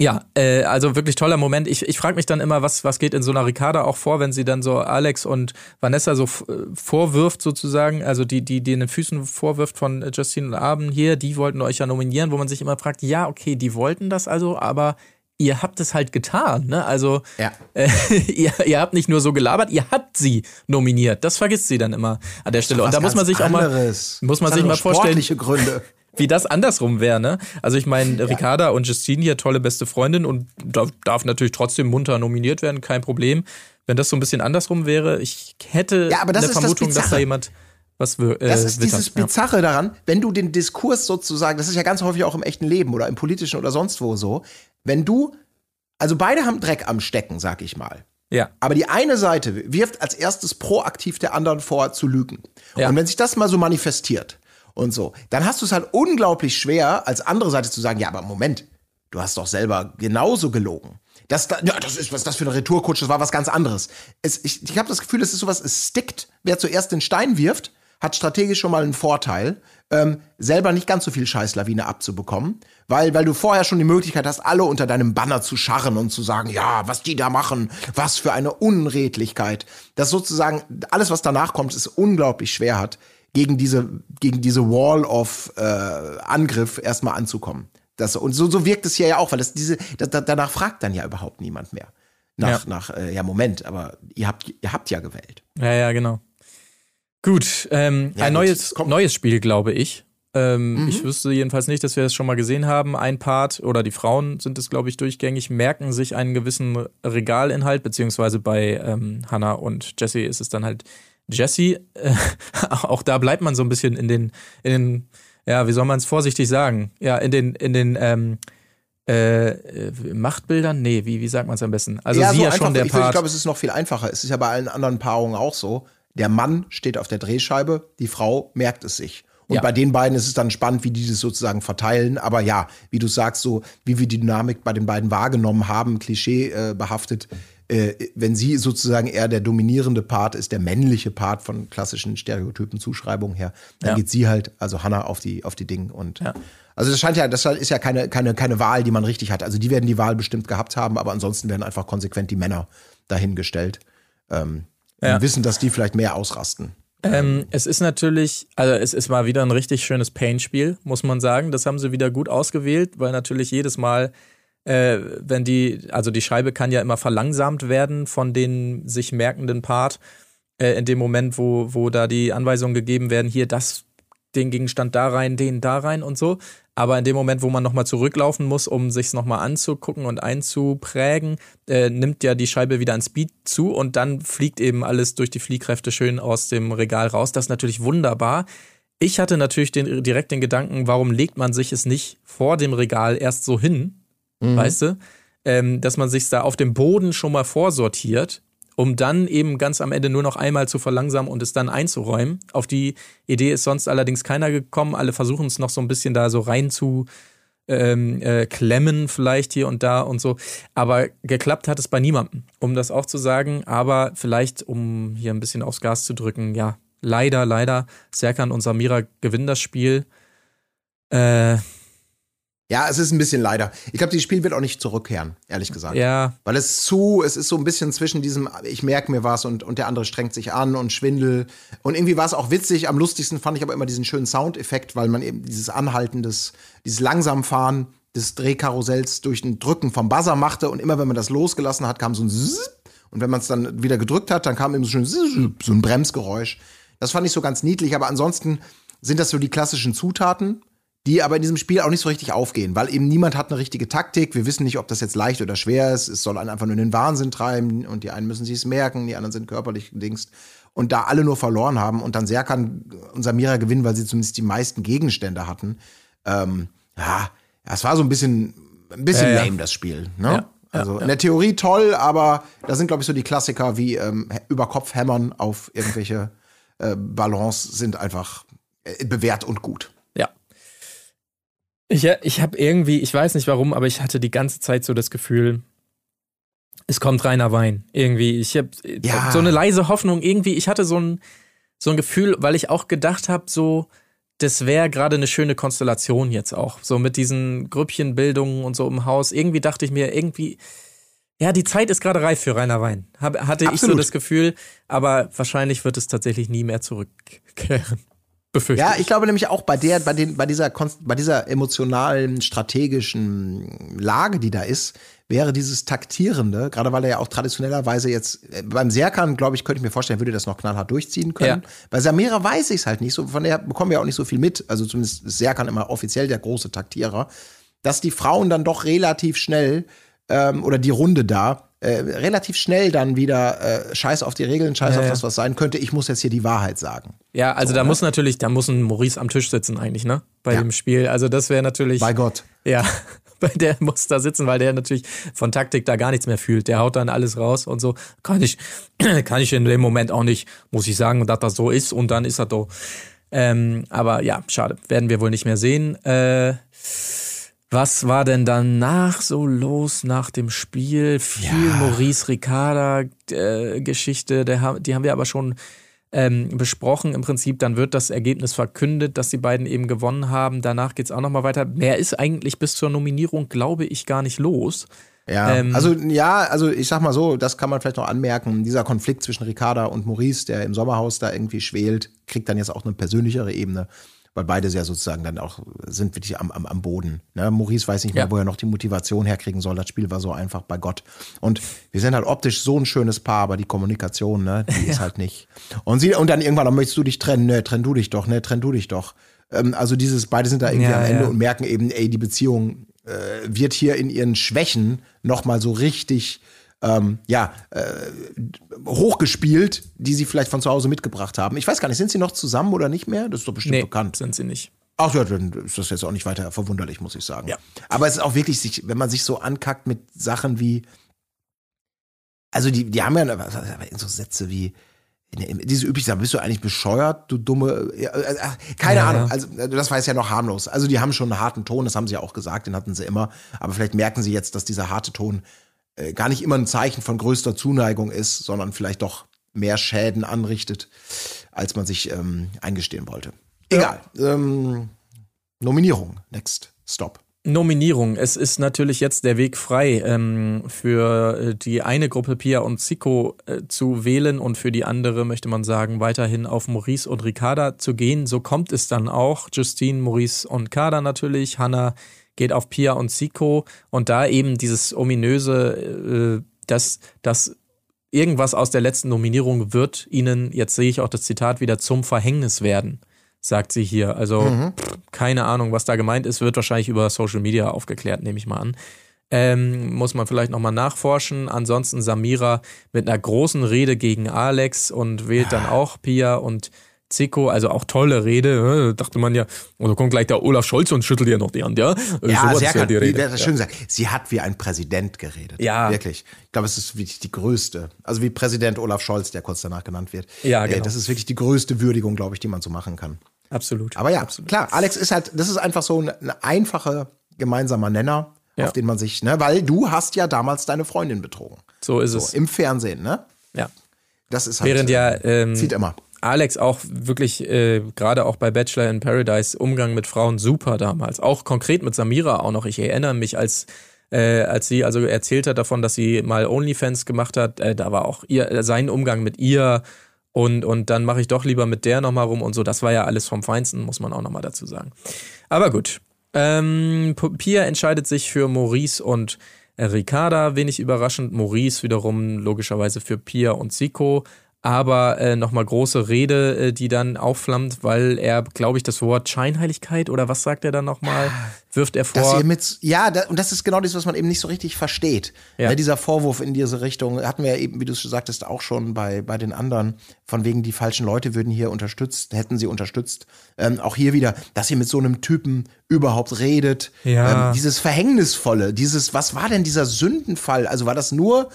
ja, äh, also wirklich toller Moment. Ich, ich frage mich dann immer, was, was geht in so einer Ricarda auch vor, wenn sie dann so Alex und Vanessa so äh, vorwirft sozusagen, also die, die, die in den Füßen vorwirft von Justine und Abend hier, die wollten euch ja nominieren, wo man sich immer fragt, ja, okay, die wollten das also, aber ihr habt es halt getan, ne? Also Ja. äh, ihr, ihr habt nicht nur so gelabert, ihr habt sie nominiert. Das vergisst sie dann immer an der Stelle. Und da muss man sich auch mal, anderes. muss man Das sich mal vorstellen, Gründe. Wie das andersrum wäre, ne? Also ich meine, Ricarda und Justine hier tolle beste Freundin und da darf natürlich trotzdem munter nominiert werden, kein Problem. Wenn das so ein bisschen andersrum wäre, ich hätte Ja, aber das eine ist das Vermutung, dass da jemand was wir, äh, Das ist dieses ja. Bizarre daran, wenn du den Diskurs sozusagen, das ist ja ganz häufig auch im echten Leben oder im politischen oder sonst wo so, wenn du, also beide haben Dreck am Stecken, sag ich mal. ja. Aber die eine Seite wirft als erstes proaktiv der anderen vor, zu lügen. Ja. Und wenn sich das mal so manifestiert und so, dann hast du es halt unglaublich schwer, als andere Seite zu sagen, ja, aber Moment, du hast doch selber genauso gelogen. Das, da- ja, das ist was das für eine Retourkutsche, das war was ganz anderes. Es, ich ich habe das Gefühl, es ist sowas, es stickt. Wer zuerst den Stein wirft, hat strategisch schon mal einen Vorteil, ähm, selber nicht ganz so viel Scheißlawine abzubekommen, weil, weil du vorher schon die Möglichkeit hast, alle unter deinem Banner zu scharren und zu sagen, ja, was die da machen, was für eine Unredlichkeit. Das sozusagen, alles, was danach kommt, ist unglaublich schwer hat, gegen diese, gegen diese Wall of äh, Angriff erstmal anzukommen. Das, und so, so wirkt es hier ja auch, weil das diese, da, da, danach fragt dann ja überhaupt niemand mehr. Nach, Ja. nach, äh, ja, Moment, aber ihr habt, ihr habt ja gewählt. ja, ja, genau. Gut, ähm, Ja, ein gut, neues, neues Spiel, glaube ich. Ähm, Mhm. Ich wüsste jedenfalls nicht, dass wir das schon mal gesehen haben. Ein Part oder die Frauen sind es, glaube ich, durchgängig, merken sich einen gewissen Regalinhalt, beziehungsweise bei ähm, Hannah und Jessie ist es dann halt Jessie. Äh, auch da bleibt man so ein bisschen in den, in den, ja, wie soll man es vorsichtig sagen? Ja, in den, in den ähm, äh, äh, Machtbildern? Nee, wie, wie sagt man es am besten? Also sie so ja schon der ich, ich glaube, es ist noch viel einfacher. Es ist ja bei allen anderen Paarungen auch so. Der Mann steht auf der Drehscheibe, die Frau merkt es sich. Und Ja. bei den beiden ist es dann spannend, wie die das sozusagen verteilen. Aber ja, wie du sagst, so wie wir die Dynamik bei den beiden wahrgenommen haben, Klischee äh, behaftet, wenn sie sozusagen eher der dominierende Part ist, der männliche Part von klassischen Stereotypen, Zuschreibungen her, dann Ja. geht sie halt, also Hannah, auf die, auf die Dinge. Und Ja. also das scheint ja, das ist ja keine, keine, keine Wahl, die man richtig hat. Also die werden die Wahl bestimmt gehabt haben, aber ansonsten werden einfach konsequent die Männer dahingestellt. Ähm, Ja. Wissen, dass die vielleicht mehr ausrasten. Ähm, es ist natürlich, also es ist mal wieder ein richtig schönes Pain-Spiel, muss man sagen. Das haben sie wieder gut ausgewählt, weil natürlich jedes Mal, äh, wenn die, also die Scheibe kann ja immer verlangsamt werden von den sich merkenden Part, äh, in dem Moment, wo, wo da die Anweisungen gegeben werden, hier das, den Gegenstand da rein, den da rein und so. Aber in dem Moment, wo man nochmal zurücklaufen muss, um sich's nochmal anzugucken und einzuprägen, äh, nimmt ja die Scheibe wieder an Speed zu und dann fliegt eben alles durch die Fliehkräfte schön aus dem Regal raus. Das ist natürlich wunderbar. Ich hatte natürlich den, direkt den Gedanken, warum legt man sich es nicht vor dem Regal erst so hin, weißt du? Ähm, dass man sich da auf dem Boden schon mal vorsortiert, um dann eben ganz am Ende nur noch einmal zu verlangsamen und es dann einzuräumen. Auf die Idee ist sonst allerdings keiner gekommen. Alle versuchen es noch so ein bisschen da so rein zu ähm, äh, klemmen, vielleicht hier und da und so. Aber geklappt hat es bei niemandem, um das auch zu sagen. Aber vielleicht, um hier ein bisschen aufs Gas zu drücken, ja, leider, leider, Serkan und Samira gewinnen das Spiel. Äh, Ja, es ist ein bisschen leider. Ich glaube, dieses Spiel wird auch nicht zurückkehren, ehrlich gesagt. ja, Weil es zu, es ist so ein bisschen zwischen diesem, ich merke mir was und, und der andere strengt sich an und Schwindel. Und irgendwie war es auch witzig. Am lustigsten fand ich aber immer diesen schönen Soundeffekt, weil man eben dieses Anhalten des, dieses Langsamfahren des Drehkarussells durch ein Drücken vom Buzzer machte und immer wenn man das losgelassen hat, kam so ein Zzz, und wenn man es dann wieder gedrückt hat, dann kam eben so, schön Zzz, so ein Bremsgeräusch. Das fand ich so ganz niedlich, aber ansonsten sind das so die klassischen Zutaten, die aber in diesem Spiel auch nicht so richtig aufgehen, weil eben niemand hat eine richtige Taktik. Wir wissen nicht, ob das jetzt leicht oder schwer ist. Es soll einen einfach nur in den Wahnsinn treiben und die einen müssen sich es merken, die anderen sind körperlich gedingst. Und da alle nur verloren haben und dann Serkan und Samira gewinnen, weil sie zumindest die meisten Gegenstände hatten. Ähm, ja, es war so ein bisschen, ein bisschen Ja, ja. lame, das Spiel. Ne? Ja, also in der Theorie toll, aber da sind, glaube ich, so die Klassiker wie ähm, über Kopf hämmern auf irgendwelche äh, Ballons sind einfach äh, bewährt und gut. Ja. Ich, ich habe irgendwie, ich weiß nicht warum, aber ich hatte die ganze Zeit so das Gefühl, es kommt reiner Wein. Irgendwie. Ich habe Ja. so eine leise Hoffnung. Irgendwie, ich hatte so ein, so ein Gefühl, weil ich auch gedacht habe, so, das wäre gerade eine schöne Konstellation jetzt auch. So mit diesen Grüppchenbildungen und so im Haus. Irgendwie dachte ich mir, irgendwie, ja, die Zeit ist gerade reif für reiner Wein. Hab, hatte ich so Absolut. das Gefühl, aber wahrscheinlich wird es tatsächlich nie mehr zurückkehren. Befürchte Ja, ich glaube nämlich auch bei der, bei den, bei dieser, bei dieser emotionalen, strategischen Lage, die da ist, wäre dieses Taktierende, gerade weil er ja auch traditionellerweise jetzt, äh, beim Serkan, glaube ich, könnte ich mir vorstellen, würde das noch knallhart durchziehen können. Ja. Bei Samira weiß ich es halt nicht so, von der bekommen wir auch nicht so viel mit, also zumindest ist Serkan immer offiziell der große Taktierer, dass die Frauen dann doch relativ schnell, ähm, oder die Runde da, äh, relativ schnell dann wieder äh, Scheiß auf die Regeln, Scheiß Ja, auf das, was sein könnte, ich muss jetzt hier die Wahrheit sagen. Ja, also da muss natürlich, da muss ein Maurice am Tisch sitzen eigentlich, ne? Bei Ja. dem Spiel. Also das wäre natürlich. Bei Gott. Ja, bei der muss da sitzen, weil der natürlich von Taktik da gar nichts mehr fühlt. Der haut dann alles raus und so. Kann ich, kann ich in dem Moment auch nicht, muss ich sagen, dass das so ist und dann ist das so. Ähm, aber ja, schade. Werden wir wohl nicht mehr sehen. Äh, was war denn danach so los nach dem Spiel? Viel Maurice Ricarda äh, die haben wir aber schon ähm, besprochen. Im Prinzip, dann wird das Ergebnis verkündet, dass die beiden eben gewonnen haben. Danach geht's auch nochmal weiter. Mehr ist eigentlich bis zur Nominierung, glaube ich, gar nicht los. Ja, Ähm, also ja, also ich sag mal so, das kann man vielleicht noch anmerken. Dieser Konflikt zwischen Ricarda und Maurice, der im Sommerhaus da irgendwie schwelt, kriegt dann jetzt auch eine persönlichere Ebene, weil beide ja sozusagen dann auch sind wirklich am, am, am Boden. Ne? Maurice weiß nicht mehr, Ja. wo er noch die Motivation herkriegen soll. Das Spiel war so einfach bei Gott. Und wir sind halt optisch so ein schönes Paar, aber die Kommunikation, ne, die ist halt nicht. Und sie, und dann irgendwann, dann möchtest du dich trennen, ne, trenn du dich doch, ne, trenn du dich doch. Ähm, also dieses, beide sind da irgendwie Ja, am Ende ja. und merken eben, ey, die Beziehung äh, wird hier in ihren Schwächen noch mal so richtig ähm, ja, äh, hochgespielt, die sie vielleicht von zu Hause mitgebracht haben. Ich weiß gar nicht, sind sie noch zusammen oder nicht mehr? Das ist doch bestimmt Nee, bekannt. sind sie nicht. Ach ja, dann ist das jetzt auch nicht weiter verwunderlich, muss ich sagen. Ja. Aber es ist auch wirklich, sich, wenn man sich so ankackt mit Sachen wie, also die, die haben ja so Sätze wie, diese üblich sagen, bist du eigentlich bescheuert, du dumme, äh, äh, keine Ja, Ahnung, ja. also das war jetzt ja noch harmlos. Also die haben schon einen harten Ton, das haben sie ja auch gesagt, den hatten sie immer, aber vielleicht merken sie jetzt, dass dieser harte Ton äh, gar nicht immer ein Zeichen von größter Zuneigung ist, sondern vielleicht doch mehr Schäden anrichtet, als man sich ähm, eingestehen wollte. Egal. Ähm, Nominierung. Next. Stop. Nominierung. Es ist natürlich jetzt der Weg frei, ähm, für äh, die eine Gruppe Pia und Zico äh, zu wählen und für die andere möchte man sagen, weiterhin auf Maurice und Ricarda zu gehen. So kommt es dann auch. Justine, Maurice und Kader natürlich. Hanna geht auf Pia und Zico und da eben dieses ominöse, äh, dass, dass irgendwas aus der letzten Nominierung wird ihnen, jetzt sehe ich auch das Zitat wieder, zum Verhängnis werden, sagt sie hier. Also pff, keine Ahnung, was da gemeint ist, wird wahrscheinlich über Social Media aufgeklärt, nehme ich mal an. Ähm, muss man vielleicht nochmal nachforschen. Ansonsten Samira mit einer großen Rede gegen Alex und wählt dann auch Pia und Zico, also auch tolle Rede. äh, Dachte man ja, und da kommt gleich der Olaf Scholz und schüttelt ihr noch die Hand, ja? Äh, Ja, sowas sehr ja die Rede. das schön gesagt. Sie hat wie ein Präsident geredet. Ja. Wirklich. Ich glaube, es ist wirklich die größte. Also wie Präsident Olaf Scholz, der kurz danach genannt wird. Ja, Äh, genau. Das ist wirklich die größte Würdigung, glaube ich, die man so machen kann. Absolut. Aber ja, Absolut. klar, Alex ist halt, das ist einfach so ein, ein einfacher gemeinsamer Nenner, Ja. auf den man sich, ne, weil du hast ja damals deine Freundin betrogen. So ist So, es. im Fernsehen, ne? Ja. Das ist halt. Während ja ähm, Zieht immer. Alex auch wirklich, äh, gerade auch bei Bachelor in Paradise, Umgang mit Frauen super damals. Auch konkret mit Samira auch noch. Ich erinnere mich, als, äh, als sie also erzählt hat davon, dass sie mal OnlyFans gemacht hat, äh, da war auch ihr, sein Umgang mit ihr und, und dann mache ich doch lieber mit der nochmal rum und so. Das war ja alles vom Feinsten, muss man auch nochmal dazu sagen. Aber gut. Ähm, Pia entscheidet sich für Maurice und Ricarda, wenig überraschend. Maurice wiederum logischerweise für Pia und Siko. Aber äh, nochmal große Rede, äh, die dann aufflammt, weil er, glaube ich, das Wort Scheinheiligkeit oder was sagt er dann nochmal, wirft er Dass vor. ihr mit, ja, da, und das ist genau das, was man eben nicht so richtig versteht. Ja. Ja. dieser Vorwurf in diese Richtung hatten wir ja eben, wie du es sagtest, auch schon bei, bei den anderen, von wegen die falschen Leute würden hier unterstützt, hätten sie unterstützt. Ähm, auch hier wieder, dass ihr mit so einem Typen überhaupt redet. Ja. Ähm, dieses Verhängnisvolle, dieses, was war denn dieser Sündenfall? Also war das nur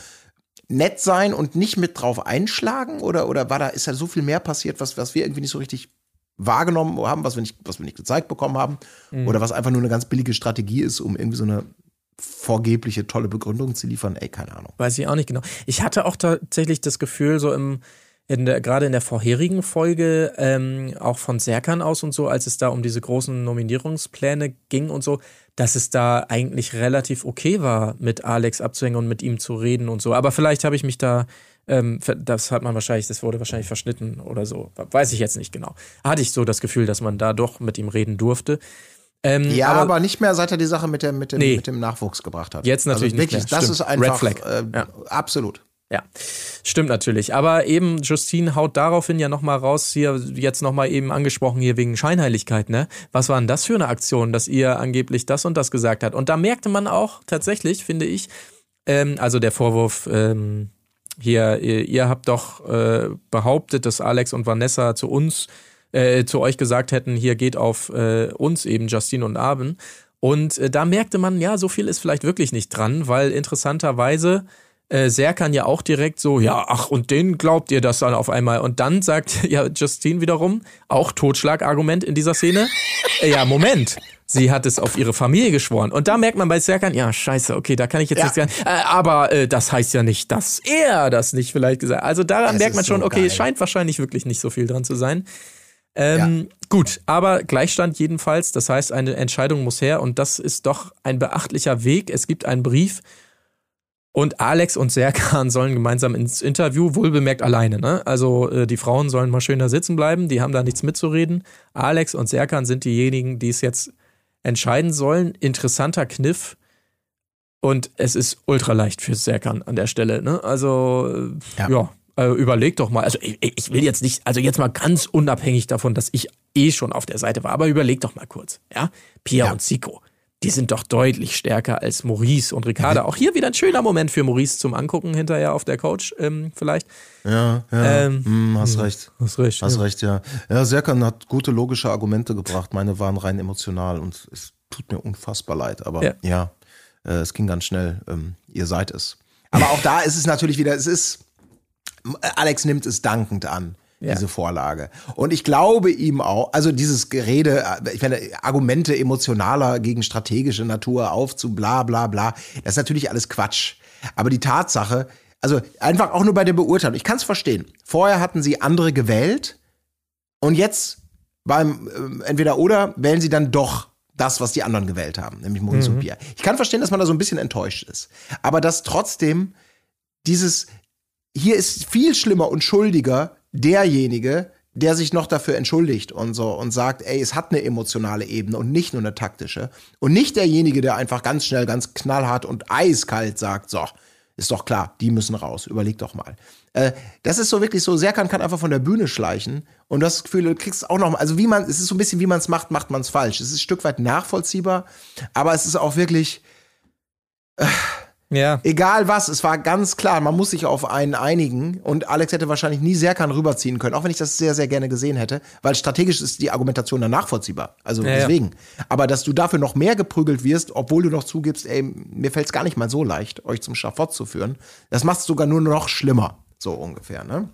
nett sein und nicht mit drauf einschlagen? Oder, oder war da, ist da so viel mehr passiert, was, was wir irgendwie nicht so richtig wahrgenommen haben, was wir nicht, was wir nicht gezeigt bekommen haben? Oder was einfach nur eine ganz billige Strategie ist, um irgendwie so eine vorgebliche tolle Begründung zu liefern? Ey, keine Ahnung. Weiß ich auch nicht genau. Ich hatte auch tatsächlich das Gefühl, so im, in der, gerade in der vorherigen Folge, ähm, auch von Serkan aus und so, als es da um diese großen Nominierungspläne ging und so, dass es da eigentlich relativ okay war, mit Alex abzuhängen und mit ihm zu reden und so. Aber vielleicht habe ich mich da, ähm, das hat man wahrscheinlich, das wurde wahrscheinlich verschnitten oder so. Weiß ich jetzt nicht genau. Hatte ich so das Gefühl, dass man da doch mit ihm reden durfte. Ähm, Ja, aber, nicht mehr, seit er die Sache mit, der, mit, dem, Nee. mit dem Nachwuchs gebracht hat. Jetzt natürlich also nicht wirklich, mehr. Das Stimmt. ist einfach Red Flag. Äh, Ja. absolut. Ja, stimmt natürlich. Aber eben, Justine haut daraufhin ja nochmal raus, hier jetzt nochmal eben angesprochen, hier wegen Scheinheiligkeit, ne? Was war denn das für eine Aktion, dass ihr angeblich das und das gesagt hat? Und da merkte man auch tatsächlich, finde ich, ähm, also der Vorwurf, ähm, hier, ihr, ihr habt doch äh, behauptet, dass Alex und Vanessa zu uns, äh, zu euch gesagt hätten, hier geht auf äh, uns eben, Justine und Arben. Und äh, da merkte man, ja, so viel ist vielleicht wirklich nicht dran, weil interessanterweise äh, Serkan ja auch direkt so, ja, ach, und den glaubt ihr das dann auf einmal. Und dann sagt ja Justine wiederum, auch Totschlagargument in dieser Szene, äh, ja, Moment. Sie hat es auf ihre Familie geschworen. Und da merkt man bei Serkan, ja, scheiße, okay, da kann ich jetzt Ja. nichts sagen. Äh, aber äh, das heißt ja nicht, dass er das nicht vielleicht gesagt hat. Also daran Es merkt man schon, so okay, es scheint wahrscheinlich wirklich nicht so viel dran zu sein. Ähm, Gut, aber Gleichstand jedenfalls. Das heißt, eine Entscheidung muss her und das ist doch ein beachtlicher Weg. Es gibt einen Brief und Alex und Serkan sollen gemeinsam ins Interview, wohlbemerkt alleine. Ne? Also äh, die Frauen sollen mal schön da sitzen bleiben, die haben da nichts mitzureden. Alex und Serkan sind diejenigen, die es jetzt entscheiden sollen. Interessanter Kniff. Und es ist ultra leicht für Serkan an der Stelle. Ne? Also, äh, ja, Ja. äh, überleg doch mal. Also, ich, ich will jetzt nicht, also jetzt mal ganz unabhängig davon, dass ich eh schon auf der Seite war, aber überleg doch mal kurz. Ja, Pia Ja. und Zico, die sind doch deutlich stärker als Maurice und Ricarda. Auch hier wieder ein schöner Moment für Maurice zum Angucken hinterher auf der Couch, ähm, vielleicht. Ja, ja. Ähm, hm, hast recht. Hast recht. Hast recht, ja. Ja, Serkan hat gute logische Argumente gebracht. Meine waren rein emotional und es tut mir unfassbar leid. Aber Ja. ja, äh, es ging ganz schnell. Ähm, ihr seid es. Aber auch da ist es natürlich wieder, es ist, Alex nimmt es dankend an. Ja. Diese Vorlage. Und ich glaube ihm auch, also dieses Gerede, äh, ich meine, Argumente emotionaler gegen strategische Natur aufzu, bla bla bla, das ist natürlich alles Quatsch. Aber die Tatsache, also einfach auch nur bei der Beurteilung, ich kann es verstehen. Vorher hatten sie andere gewählt, und jetzt beim ähm, entweder oder wählen sie dann doch das, was die anderen gewählt haben, nämlich und Pia. Ich kann verstehen, dass man da so ein bisschen enttäuscht ist. Aber dass trotzdem dieses, hier ist viel schlimmer und schuldiger derjenige, der sich noch dafür entschuldigt und so und sagt, ey, es hat eine emotionale Ebene und nicht nur eine taktische. Und nicht derjenige, der einfach ganz schnell, ganz knallhart und eiskalt sagt, so, ist doch klar, die müssen raus, überleg doch mal. Äh, das ist so wirklich so, Serkan kann einfach von der Bühne schleichen und das Gefühl, du kriegst auch noch mal, also wie man, es ist so ein bisschen, wie man es macht, macht man es falsch. Es ist ein Stück weit nachvollziehbar, aber es ist auch wirklich, Ja. egal was, es war ganz klar, man muss sich auf einen einigen und Alex hätte wahrscheinlich nie Serkan rüberziehen können, auch wenn ich das sehr, sehr gerne gesehen hätte, weil strategisch ist die Argumentation dann nachvollziehbar. Also Ja, ja. deswegen. Aber dass du dafür noch mehr geprügelt wirst, obwohl du noch zugibst, ey, mir fällt es gar nicht mal so leicht, euch zum Schafott zu führen, das macht es sogar nur noch schlimmer. So ungefähr, ne?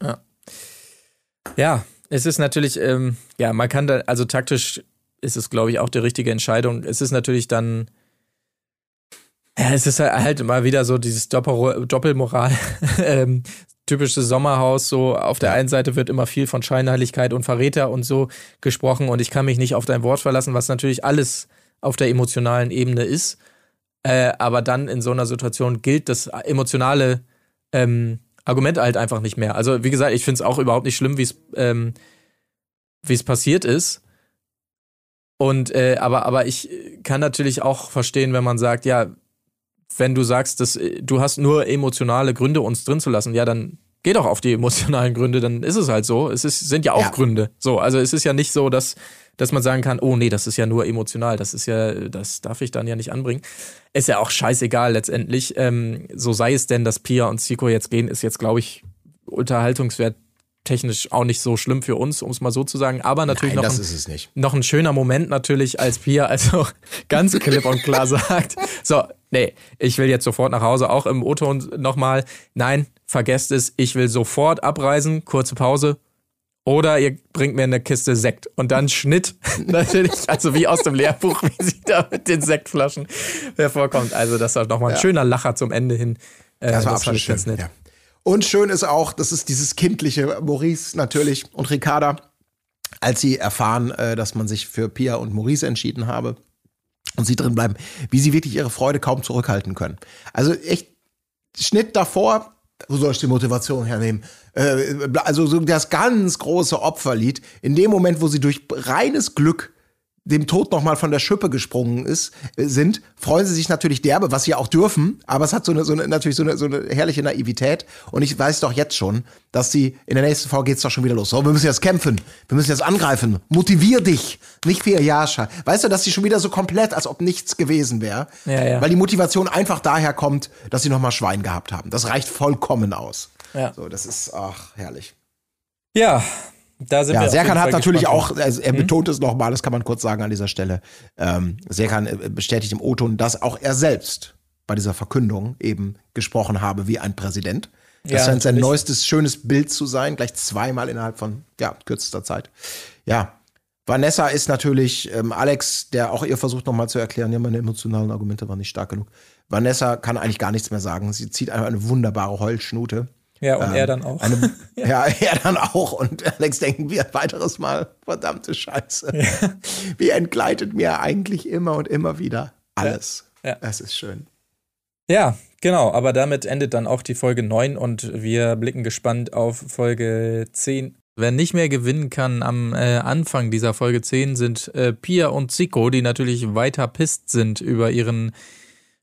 Ja, es ist natürlich, ähm, ja, man kann da, also taktisch ist es, glaube ich, auch die richtige Entscheidung. Es ist natürlich dann, ja, es ist halt mal wieder so dieses Doppel Doppelmoral, ähm, typisches Sommerhaus. So auf der einen Seite wird immer viel von Scheinheiligkeit und Verräter und so gesprochen und ich kann mich nicht auf dein Wort verlassen, was natürlich alles auf der emotionalen Ebene ist. Äh, aber dann in so einer Situation gilt das emotionale ähm, Argument halt einfach nicht mehr. Also wie gesagt, ich finde es auch überhaupt nicht schlimm, wie es ähm, wie es passiert ist. Und äh, aber, aber ich kann natürlich auch verstehen, wenn man sagt, ja, wenn du sagst, dass äh, du hast nur emotionale Gründe, uns drin zu lassen, ja, dann geh doch auf die emotionalen Gründe, dann ist es halt so. Es ist, sind ja auch Ja. Gründe. So, also es ist ja nicht so, dass, dass man sagen kann, oh nee, das ist ja nur emotional, das ist ja, das darf ich dann ja nicht anbringen. Ist ja auch scheißegal letztendlich. Ähm, so sei es denn, dass Pia und Zico jetzt gehen, ist jetzt, glaube ich, unterhaltungswert technisch auch nicht so schlimm für uns, um es mal so zu sagen. Aber natürlich Nein, noch ein, ist es nicht. noch ein schöner Moment natürlich, als Pia also ganz klipp und klar sagt, so, nee, ich will jetzt sofort nach Hause, auch im O-Ton nochmal, nein, vergesst es, ich will sofort abreisen, kurze Pause, oder ihr bringt mir eine Kiste Sekt. Und dann Schnitt, natürlich, also wie aus dem Lehrbuch, wie sie da mit den Sektflaschen hervorkommt. Also das war nochmal ein schöner Lacher zum Ende hin. Äh, Das war fand absolut schön. nett. Ja. Und schön ist auch, das ist dieses kindliche Maurice natürlich und Ricarda, als sie erfahren, äh, dass man sich für Pia und Maurice entschieden habe und sie drin bleiben, wie sie wirklich ihre Freude kaum zurückhalten können. Also echt Schnitt davor, wo soll ich die Motivation hernehmen? Äh, also so das ganz große Opferlied, in dem Moment, wo sie durch reines Glück dem Tod noch mal von der Schippe gesprungen ist, äh, sind, freuen sie sich natürlich derbe, was sie auch dürfen, aber es hat so eine, so eine natürlich so eine, so eine herrliche Naivität und ich weiß doch jetzt schon, dass sie in der nächsten Folge geht's doch schon wieder los. So, wir müssen jetzt kämpfen, wir müssen jetzt angreifen, motivier dich, nicht für Jascha. Weißt du, dass sie schon wieder so komplett, als ob nichts gewesen wäre, Ja, ja. weil die Motivation einfach daher kommt, dass sie noch mal Schwein gehabt haben. Das reicht vollkommen aus. Ja. So, das ist ach herrlich. Ja, da sind Ja, Serkan hat Fall natürlich auch, also er betont es nochmal, das kann man kurz sagen an dieser Stelle. Ähm, Serkan äh, bestätigt im O-Ton, dass auch er selbst bei dieser Verkündung eben gesprochen habe wie ein Präsident. Das Ja, scheint sein neuestes schönes Bild zu sein, gleich zweimal innerhalb von ja, kürzester Zeit. Ja. Vanessa ist natürlich ähm, Alex, der auch ihr versucht nochmal zu erklären, ja, meine emotionalen Argumente waren nicht stark genug. Vanessa kann eigentlich gar nichts mehr sagen. Sie zieht einfach eine wunderbare Heulschnute. Ja, und er dann auch. Eine, ja. er dann auch. Und Alex denken wir ein weiteres Mal, verdammte Scheiße. Wie entgleitet mir eigentlich immer und immer wieder alles. Ja. Es ist schön. Ja, genau, aber damit endet dann auch die Folge 9 und wir blicken gespannt auf Folge 10. Wer nicht mehr gewinnen kann am äh, Anfang dieser Folge 10 sind äh, Pia und Zico, die natürlich weiter pisst sind über ihren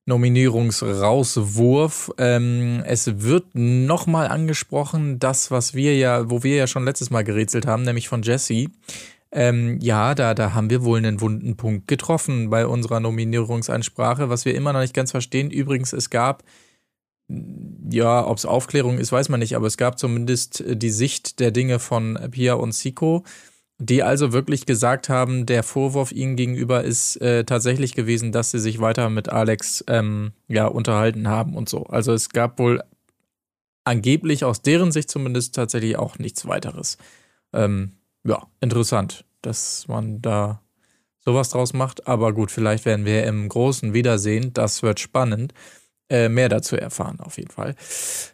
Nominierungsrauswurf. Ähm, es wird nochmal angesprochen, das, was wir ja, wo wir ja schon letztes Mal gerätselt haben, nämlich von Jesse. Ähm, ja, da, da haben wir wohl einen wunden Punkt getroffen bei unserer Nominierungsansprache, was wir immer noch nicht ganz verstehen. Übrigens, es gab, ja, ob es Aufklärung ist, weiß man nicht, aber es gab zumindest die Sicht der Dinge von Pia und Siko, die also wirklich gesagt haben, der Vorwurf ihnen gegenüber ist äh, tatsächlich gewesen, dass sie sich weiter mit Alex ähm, ja, unterhalten haben und so. Also es gab wohl angeblich aus deren Sicht zumindest tatsächlich auch nichts weiteres. Ähm, ja, interessant, dass man da sowas draus macht. Aber gut, vielleicht werden wir im großen Wiedersehen, das wird spannend, äh, mehr dazu erfahren, auf jeden Fall.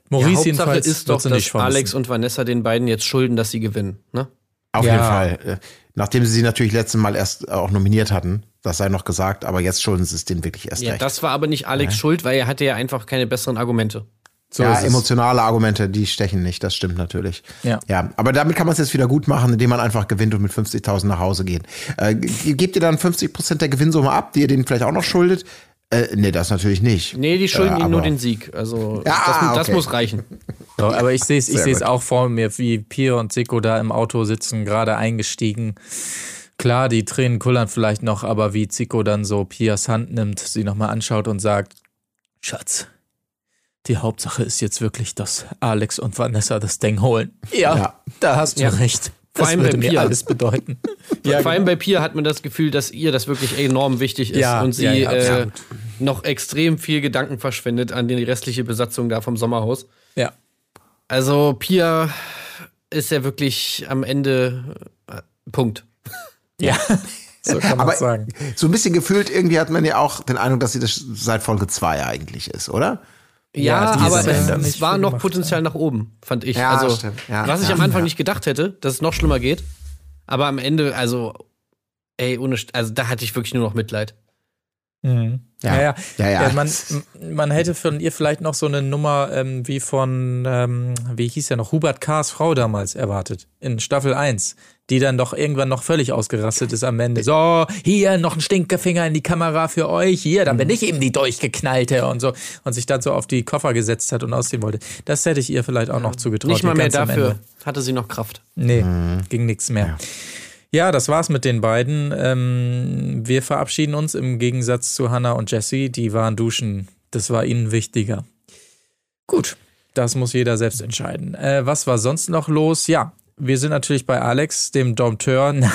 Maurice ja, Hauptsache jedenfalls ist doch, dass. Alex und Vanessa den beiden jetzt schulden, dass sie gewinnen. Ne? Auf Ja. jeden Fall. Äh, Nachdem sie sie natürlich letztes Mal erst auch nominiert hatten, das sei noch gesagt, aber jetzt schulden sie es denen wirklich erst Ja, recht. das war aber nicht Alex Schuld, weil er hatte ja einfach keine besseren Argumente. so ja, emotionale Argumente, die stechen nicht, das stimmt natürlich. Ja. ja aber damit kann man es jetzt wieder gut machen, indem man einfach gewinnt und mit 50.000 nach Hause geht. Äh, ge- gebt ihr dann 50% der Gewinnsumme ab, die ihr denen vielleicht auch noch schuldet? Äh, nee, das natürlich nicht. Nee, die schulden Äh, ihm nur den Sieg. Also Ja, das, das okay. muss reichen. So, aber ich sehe es ich seh's auch vor mir, wie Pia und Siko da im Auto sitzen, gerade eingestiegen. Klar, die Tränen kullern vielleicht noch, aber wie Zico dann so Pias Hand nimmt, sie nochmal anschaut und sagt, Schatz, die Hauptsache ist jetzt wirklich, dass Alex und Vanessa das Ding holen. Ja, Ja. da hast du Ja. recht. Vor Das allem würde bei mir Pia. alles bedeuten. ja, Vor allem bei Pia hat man das Gefühl, dass ihr das wirklich enorm wichtig ist Ja, und sie ja, ja, äh, noch extrem viel Gedanken verschwendet an die restliche Besatzung da vom Sommerhaus. ja. Also Pia ist ja wirklich am Ende äh, Punkt. ja, so kann man Aber sagen. so ein bisschen gefühlt, irgendwie hat man ja auch den Eindruck, dass sie das seit Folge 2 eigentlich ist, oder? Ja, Ja, die aber es, war noch Potenzial nach oben, fand ich. Ja, also, stimmt. Ja, was ich ja, am Anfang ja. nicht gedacht hätte, dass es noch schlimmer geht. Aber am Ende, also, ey, ohne, also da hatte ich wirklich nur noch Mitleid. Ja, ja. Ja, ja. man, man hätte von ihr vielleicht noch so eine Nummer ähm, wie von, ähm, wie hieß ja noch, Hubert K.'s Frau damals erwartet, in Staffel 1, die dann doch irgendwann noch völlig ausgerastet ist am Ende. So, hier noch ein Stinkefinger in die Kamera für euch, hier, dann bin ich eben die Durchgeknallte und so. Und sich dann so auf die Koffer gesetzt hat und ausziehen wollte. Das hätte ich ihr vielleicht auch noch zugetraut. Nicht mal mehr dafür hatte sie noch Kraft. Nee, ging nichts mehr. Ja. Das war's mit den beiden. Ähm, wir verabschieden uns im Gegensatz zu Hannah und Jesse. Die waren duschen. Das war ihnen wichtiger. Gut, das muss jeder selbst entscheiden. Äh, was war sonst noch los? Ja, wir sind natürlich bei Alex, dem Dompteur. Nein,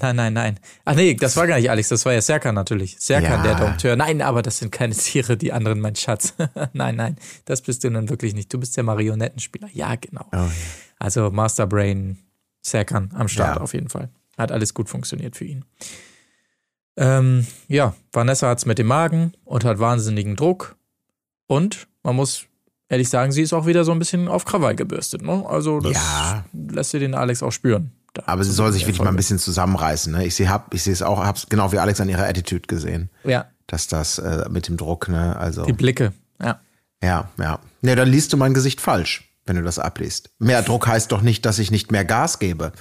nein, nein, nein. Ach nee, das war gar nicht Alex, das war ja Serkan natürlich. Serkan, Ja. der Dompteur. Nein, aber das sind keine Tiere, die anderen, mein Schatz. nein, nein, das bist du nun wirklich nicht. Du bist der Marionettenspieler. Ja, genau. Also Master Brain, Serkan am Start Ja. auf jeden Fall. Hat alles gut funktioniert für ihn. Ähm, ja, Vanessa hat's mit dem Magen und hat wahnsinnigen Druck. Und man muss ehrlich sagen, sie ist auch wieder so ein bisschen auf Krawall gebürstet. Ne? Also das Ja. lässt sie den Alex auch spüren. Aber sie soll sich wirklich mal ein bisschen zusammenreißen. Ne? Ich sehe hab, ich sehe es auch, hab's genau wie Alex an ihrer Attitude gesehen, Ja, dass das äh, mit dem Druck, ne, also die Blicke. Ja. ja, ja. Ne, dann liest du mein Gesicht falsch, wenn du das abliest. Mehr Druck heißt doch nicht, dass ich nicht mehr Gas gebe.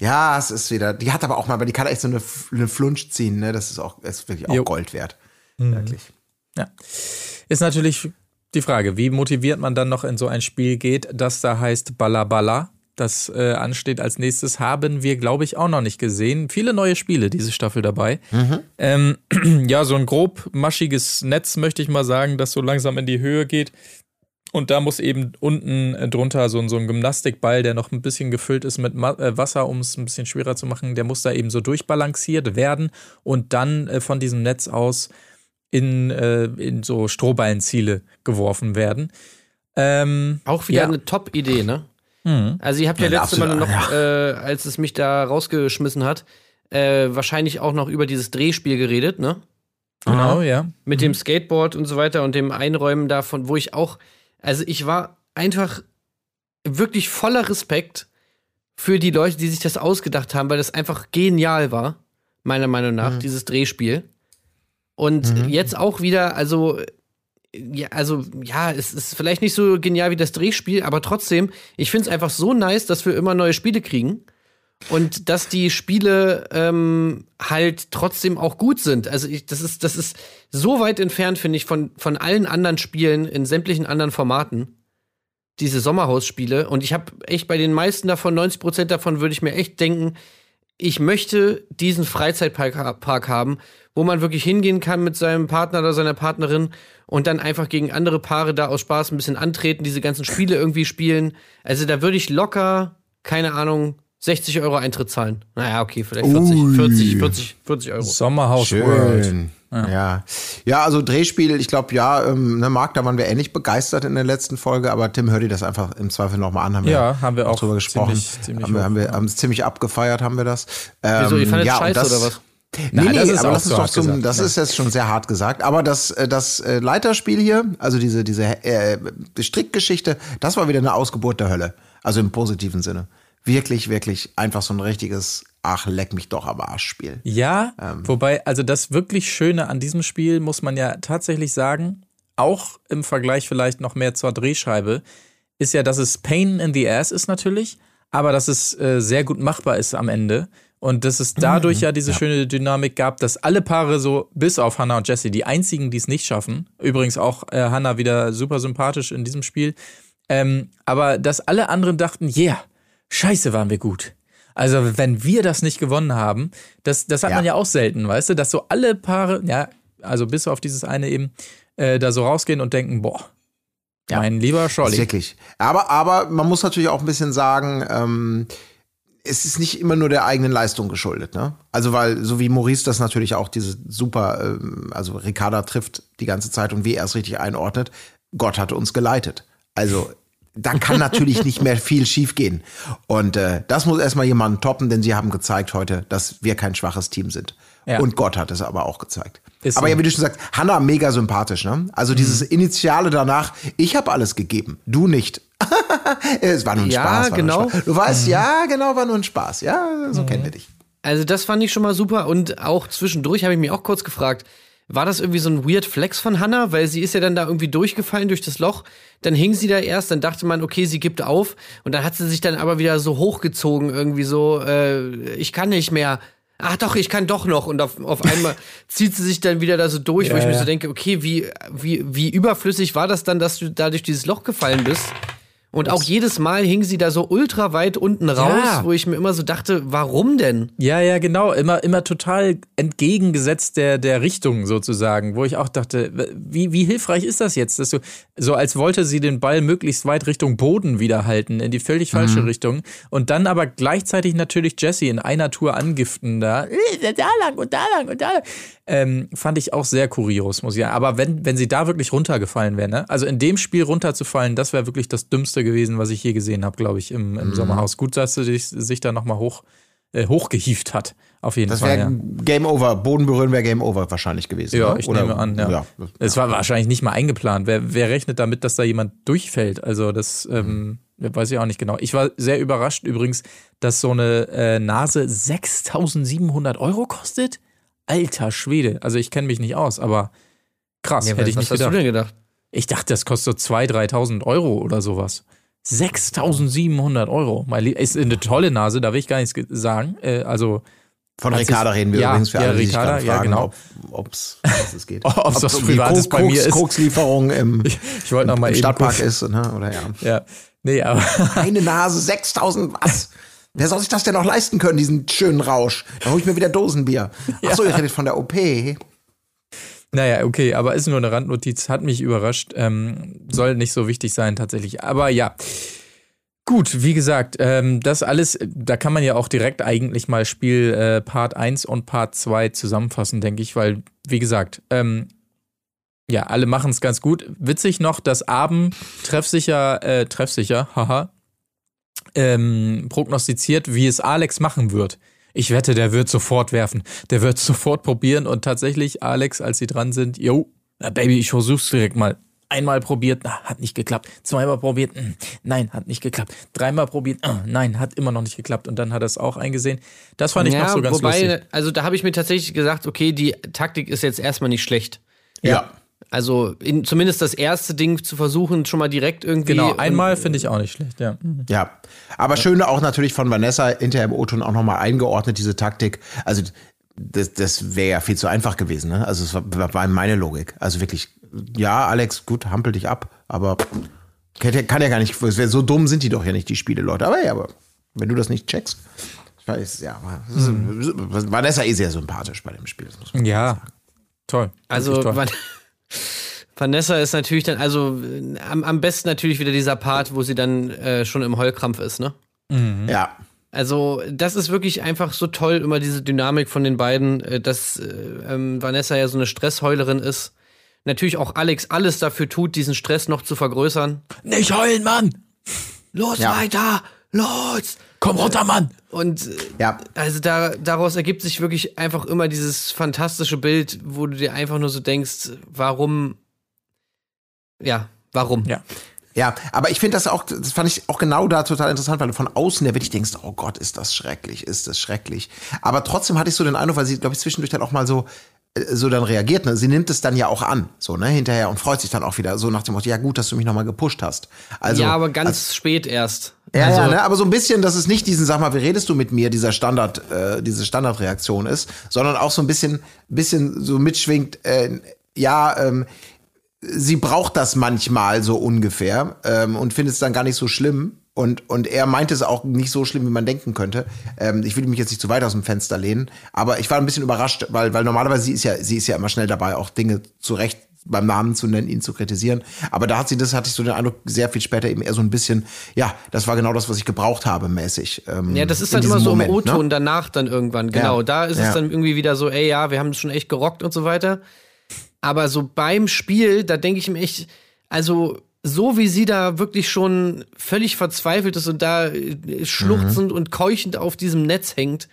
Ja, es ist wieder. Die hat aber auch mal, aber die kann echt so eine, eine Flunsch ziehen, ne? Das ist auch, ist wirklich auch Jo. Gold wert. Mhm. Wirklich. Ja. Ist natürlich die Frage, wie motiviert man dann noch in so ein Spiel geht, das da heißt Balla Balla. Das äh, ansteht als nächstes, haben wir, glaube ich, auch noch nicht gesehen. Viele neue Spiele diese Staffel dabei. Ähm, ja, so ein grob maschiges Netz, möchte ich mal sagen, das so langsam in die Höhe geht. Und da muss eben unten äh, drunter so, ein- so ein Gymnastikball, der noch ein bisschen gefüllt ist mit äh, Wasser, um es ein bisschen schwerer zu machen, der muss da eben so durchbalanciert werden und dann äh, von diesem Netz aus in, in so Strohballenziele geworfen werden. Ähm, Auch wieder ja. eine Top-Idee, ne? Mhm. Also ihr habt ja, Ja, letzte Mal noch, äh, als es mich da rausgeschmissen hat, äh, wahrscheinlich auch noch über dieses Drehspiel geredet, ne? Genau, ja. Mit dem Skateboard und so weiter und dem Einräumen davon, wo ich auch, also ich war einfach wirklich voller Respekt für die Leute, die sich das ausgedacht haben, weil das einfach genial war, meiner Meinung nach, dieses Drehspiel. Und jetzt auch wieder, also, ja, also, ja, es ist vielleicht nicht so genial wie das Drehspiel, aber trotzdem, ich finde es einfach so nice, dass wir immer neue Spiele kriegen. Und dass die Spiele ähm, halt trotzdem auch gut sind. Also ich, das ist, das ist so weit entfernt, finde ich, von, von allen anderen Spielen in sämtlichen anderen Formaten. Diese Sommerhausspiele. Und ich habe echt bei den meisten davon, 90 Prozent davon, würde ich mir echt denken, ich möchte diesen Freizeitpark Park haben, wo man wirklich hingehen kann mit seinem Partner oder seiner Partnerin und dann einfach gegen andere Paare da aus Spaß ein bisschen antreten, diese ganzen Spiele irgendwie spielen. Also da würde ich locker, keine Ahnung, 60 Euro Eintritt zahlen. Naja, okay, vielleicht 40, Ui. 40, 40, 40 Euro. Sommerhaus World. Schön. Ja. ja. also Drehspiel, ich glaube, ja, ähm, ne, Marc, da waren wir ähnlich begeistert in der letzten Folge, aber Tim, hör dir das einfach im Zweifel nochmal an. Haben Ja, haben wir auch drüber gesprochen. ziemlich- ziemlich haben wir, haben wir ja. haben es ziemlich abgefeiert, haben wir das. Ähm, Wieso, ihr fandet ja, und scheiße das, oder was? Nee, Nein, nee, das ist aber uns zu doch hart zum, gesagt, das ist jetzt schon sehr hart gesagt. Aber das, äh, das äh, Leiterspiel hier, also diese, diese äh, Strickgeschichte, das war wieder eine Ausgeburt der Hölle. Also im positiven Sinne. Wirklich, wirklich einfach so ein richtiges, ach, leck mich doch am Arsch Spiel. Ja, Ähm. wobei, also das wirklich Schöne an diesem Spiel, muss man ja tatsächlich sagen, auch im Vergleich vielleicht noch mehr zur Drehscheibe, ist ja, dass es Pain in the Ass ist natürlich, aber dass es äh, sehr gut machbar ist am Ende. Und dass es dadurch Mhm. ja diese schöne Dynamik gab, dass alle Paare so, bis auf Hannah und Jesse, die einzigen, die es nicht schaffen, übrigens auch äh, Hannah wieder super sympathisch in diesem Spiel, ähm, aber dass alle anderen dachten, yeah, scheiße waren wir gut. Also wenn wir das nicht gewonnen haben, das, das hat Ja. man ja auch selten, weißt du, dass so alle Paare, ja, also bis auf dieses eine eben, äh, da so rausgehen und denken, boah, mein lieber Scholli. wirklich. Aber, aber man muss natürlich auch ein bisschen sagen, ähm, es ist nicht immer nur der eigenen Leistung geschuldet, ne? Also weil, so wie Maurice das natürlich auch diese super, ähm, also Ricarda trifft die ganze Zeit und wie er es richtig einordnet, Gott hatte uns geleitet. Also da kann natürlich nicht mehr viel schiefgehen. Und äh, das muss erstmal jemand toppen, denn sie haben gezeigt heute, dass wir kein schwaches Team sind. Ja. Und Gott hat es aber auch gezeigt. Ist aber so. ja, wie du schon sagst, Hannah mega sympathisch, ne? Also dieses Initiale danach, ich habe alles gegeben, du nicht. es war nur ein Ja, Spaß. War genau. Spaß. Du weißt, ja, genau, war nur ein Spaß. Ja, so kennen wir dich. Also das fand ich schon mal super und auch zwischendurch habe ich mich auch kurz gefragt, war das irgendwie so ein weird Flex von Hannah? Weil sie ist ja dann da irgendwie durchgefallen durch das Loch. Dann hing sie da erst, dann dachte man, okay, sie gibt auf. Und dann hat sie sich dann aber wieder so hochgezogen, irgendwie so, äh, ich kann nicht mehr. Ach doch, ich kann doch noch. Und auf, auf einmal zieht sie sich dann wieder da so durch, wo ich Ja, mir ja. so denke, okay, wie, wie, wie überflüssig war das dann, dass du da durch dieses Loch gefallen bist? Und auch jedes Mal hing sie da so ultra weit unten raus, Ja. wo ich mir immer so dachte, warum denn? Ja, ja, genau. Immer, immer total entgegengesetzt der, der Richtung sozusagen, wo ich auch dachte, wie, wie hilfreich ist das jetzt, dass du, so als wollte sie den Ball möglichst weit Richtung Boden wieder halten, in die völlig falsche Richtung. Und dann aber gleichzeitig natürlich Jesse in einer Tour angiften da, "Äh, da lang und da lang und da lang. Ähm, fand ich auch sehr kurios, muss ich sagen. Aber wenn, wenn sie da wirklich runtergefallen wäre, ne? Also in dem Spiel runterzufallen, das wäre wirklich das Dümmste gewesen, was ich je gesehen habe, glaube ich, im, im Sommerhaus. Gut, dass sie sich, sich da nochmal hoch, äh, hochgehieft hat. Auf jeden Das Fall. wäre Ja. Game Over. Boden berühren wäre Game Over wahrscheinlich gewesen. Ja, ne? ich Oder- nehme an, ja. Es war wahrscheinlich nicht mal eingeplant. Wer, wer rechnet damit, dass da jemand durchfällt? Also das ähm, weiß ich auch nicht genau. Ich war sehr überrascht übrigens, dass so eine äh, Nase 6.700 Euro kostet. Alter Schwede. Also ich kenne mich nicht aus, aber krass, hätte ich was nicht hast gedacht. du denn gedacht? Ich dachte, das kostet so 2.000, 3.000 Euro oder sowas. 6.700 Euro. Mein Lieb- Ist eine tolle Nase, da will ich gar nichts ge- sagen. Äh, also Von Ricarda sich- reden wir ja, übrigens für ja, alle, die sich Ricarda, ja, fragen, genau. ob, was es geht. Ob's was so Privates bei mir ist. Kokslieferung im, ich mal im eben Stadtpark kurz- ist, ne? oder ja. Ja, nee, aber Eine Nase, 6000, was? Wer soll sich das denn noch leisten können, diesen schönen Rausch? Da hole ich mir wieder Dosenbier. Ach so, ihr redet von der OP. Naja, okay, aber ist nur eine Randnotiz, hat mich überrascht. Ähm, soll nicht so wichtig sein tatsächlich. Aber ja. Gut, wie gesagt, ähm, das alles, da kann man ja auch direkt eigentlich mal Spiel äh, Part 1 und Part 2 zusammenfassen, denke ich, weil, wie gesagt, ähm, ja, alle machen es ganz gut. Witzig noch, dass Abend treffsicher, äh, treffsicher, haha, ähm, prognostiziert, wie es Alex machen wird. Ich wette, der wird sofort werfen. Der wird sofort probieren und tatsächlich, Alex, als sie dran sind, yo, na Baby, ich versuch's direkt mal. Einmal probiert, na, hat nicht geklappt. Zweimal probiert, mm, nein, hat nicht geklappt. Dreimal probiert, ah, nein, hat immer noch nicht geklappt. Und dann hat er es auch eingesehen. Das fand ich noch so ganz wobei, lustig. also da habe ich mir tatsächlich gesagt, okay, die Taktik ist jetzt erstmal nicht schlecht. Ja. Also in, zumindest das erste Ding zu versuchen, schon mal direkt irgendwie. Genau, einmal finde ich auch nicht schlecht, ja. Ja, aber schön auch natürlich von Vanessa hinterher im O-Ton auch nochmal eingeordnet, diese Taktik. Also das, das wäre ja viel zu einfach gewesen. Ne? Also es war, war meine Logik. Also wirklich, ja, Alex, gut, hampel dich ab, aber kann ja, kann ja gar nicht, es wär- so dumm sind die doch ja nicht, die Spiele, Leute. Aber ja, aber wenn du das nicht checkst, ich weiß, ja, ist- Vanessa eh sehr sympathisch bei dem Spiel. Das muss man Ja, toll. Also toll. Van Vanessa ist natürlich dann, also am, am besten natürlich wieder dieser Part, wo sie dann äh, schon im Heulkrampf ist, ne? Ja, Also, das ist wirklich einfach so toll, immer diese Dynamik von den beiden, äh, dass äh, ähm, Vanessa ja so eine Stressheulerin ist. Natürlich auch Alex alles dafür tut, diesen Stress noch zu vergrößern. Nicht heulen, Mann! Los Ja. weiter! Los! Komm runter, Mann! Und ja. also da, daraus ergibt sich wirklich einfach immer dieses fantastische Bild, wo du dir einfach nur so denkst, warum, ja, warum? Ja. Ja, aber ich finde das auch, das fand ich auch genau da total interessant, weil du von außen ja wirklich denkst, oh Gott, ist das schrecklich, ist das schrecklich. Aber trotzdem hatte ich so den Eindruck, weil sie, glaube ich, zwischendurch dann auch mal so, äh, so dann reagiert, ne? Sie nimmt es dann ja auch an, so, ne, hinterher und freut sich dann auch wieder, so nach dem Motto, ja gut, dass du mich nochmal gepusht hast. Also, ja, aber ganz spät erst. ja, also, ja, ne? aber so ein bisschen, dass es nicht diesen, sag mal, wie redest du mit mir, dieser Standard, äh, diese Standardreaktion ist, sondern auch so ein bisschen, bisschen so mitschwingt, äh, ja, ähm, sie braucht das manchmal so ungefähr ähm, und findet es dann gar nicht so schlimm. Und, und er meinte es auch nicht so schlimm, wie man denken könnte. Ähm, ich will mich jetzt nicht zu weit aus dem Fenster lehnen, aber ich war ein bisschen überrascht, weil, weil normalerweise sie ist ja, sie ist ja immer schnell dabei, auch Dinge zurecht beim Namen zu nennen, ihn zu kritisieren. Aber da hat sie das, hatte ich so den Eindruck, sehr viel später eben eher so ein bisschen, ja, das war genau das, was ich gebraucht habe, mäßig. Ähm, Ja, das ist dann immer so Moment, im O-Ton ne? danach dann irgendwann. Genau, Ja. da ist Ja. es dann irgendwie wieder so, ey, ja, wir haben es schon echt gerockt und so weiter. Aber so beim Spiel, da denke ich mir echt, also so wie sie da wirklich schon völlig verzweifelt ist und da äh, schluchzend und keuchend auf diesem Netz hängt,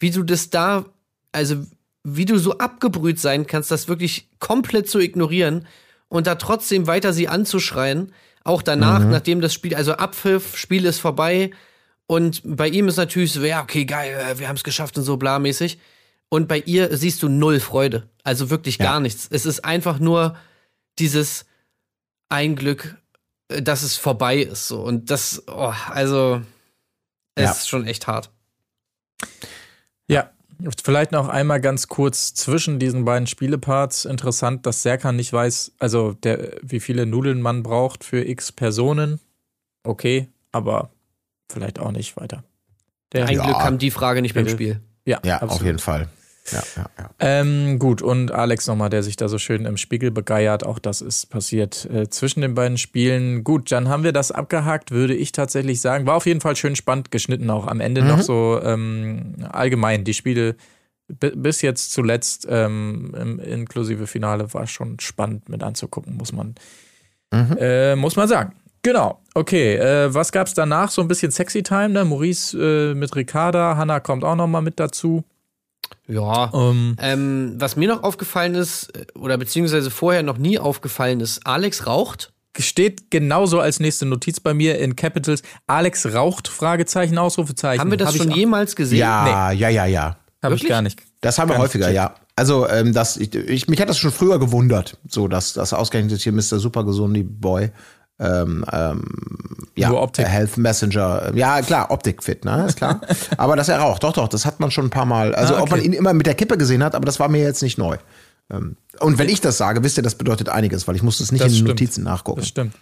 wie du das da, also wie du so abgebrüht sein kannst, das wirklich komplett zu ignorieren und da trotzdem weiter sie anzuschreien, auch danach, nachdem das Spiel, also Abpfiff, Spiel ist vorbei Und bei ihm ist natürlich so, ja, okay, geil, äh, wir haben es geschafft und so blamäßig. Und bei ihr siehst du null Freude. Also wirklich gar nichts. Es ist einfach nur dieses ein Glück, äh, dass es vorbei ist. So. Und das, oh, also, es Ja. ist schon echt hart. Ja, vielleicht noch einmal ganz kurz zwischen diesen beiden Spieleparts. Interessant, dass Serkan nicht weiß, also der, wie viele Nudeln man braucht für x Personen. Okay, aber vielleicht auch nicht weiter. Der, Ein Ja. Glück kam die Frage nicht beim. Spiel. ja, Ja, absolut. auf jeden Fall. Ja, ja, ja. Ähm, gut, und Alex nochmal, der sich da so schön im Spiegel begeiert. Auch das ist passiert äh, zwischen den beiden Spielen. Gut, dann haben wir das abgehakt, würde ich tatsächlich sagen. War auf jeden Fall schön spannend geschnitten, auch am Ende noch so ähm, allgemein. Die Spiele bi- bis jetzt zuletzt, ähm, im, inklusive Finale, war schon spannend mit anzugucken, muss man, äh, muss man sagen. Genau, okay. Äh, was gab's danach? So ein bisschen Sexy Time, ne? Maurice äh, mit Ricarda, Hannah kommt auch nochmal mit dazu. Ja. Ähm, Ähm, was mir noch aufgefallen ist, äh, oder beziehungsweise vorher noch nie aufgefallen ist, Alex raucht. steht genauso als nächste Notiz bei mir in Capitals. Alex raucht, Fragezeichen, Ausrufezeichen. Haben wir das Hab schon jemals gesehen? Ja, ja, ja, ja. Hab ich Wirklich? gar nicht. Das haben wir häufiger, ja. Also, ähm, das, ich, ich, mich hat das schon früher gewundert, so dass das ausgerechnet hier Mr. Super Gesundi Boy, ähm, ähm, ja, Nur Optik. der Health Messenger, ja klar, Optikfit, ne, ist klar. aber dass er raucht, doch, doch, das hat man schon ein paar Mal. Also, Ah, ob man okay. ihn immer mit der Kippe gesehen hat, aber das war mir jetzt nicht neu. Ähm, und wenn ich das sage, wisst ihr, das bedeutet einiges, weil ich muss es nicht Das in den stimmt. Notizen nachgucken. Das stimmt.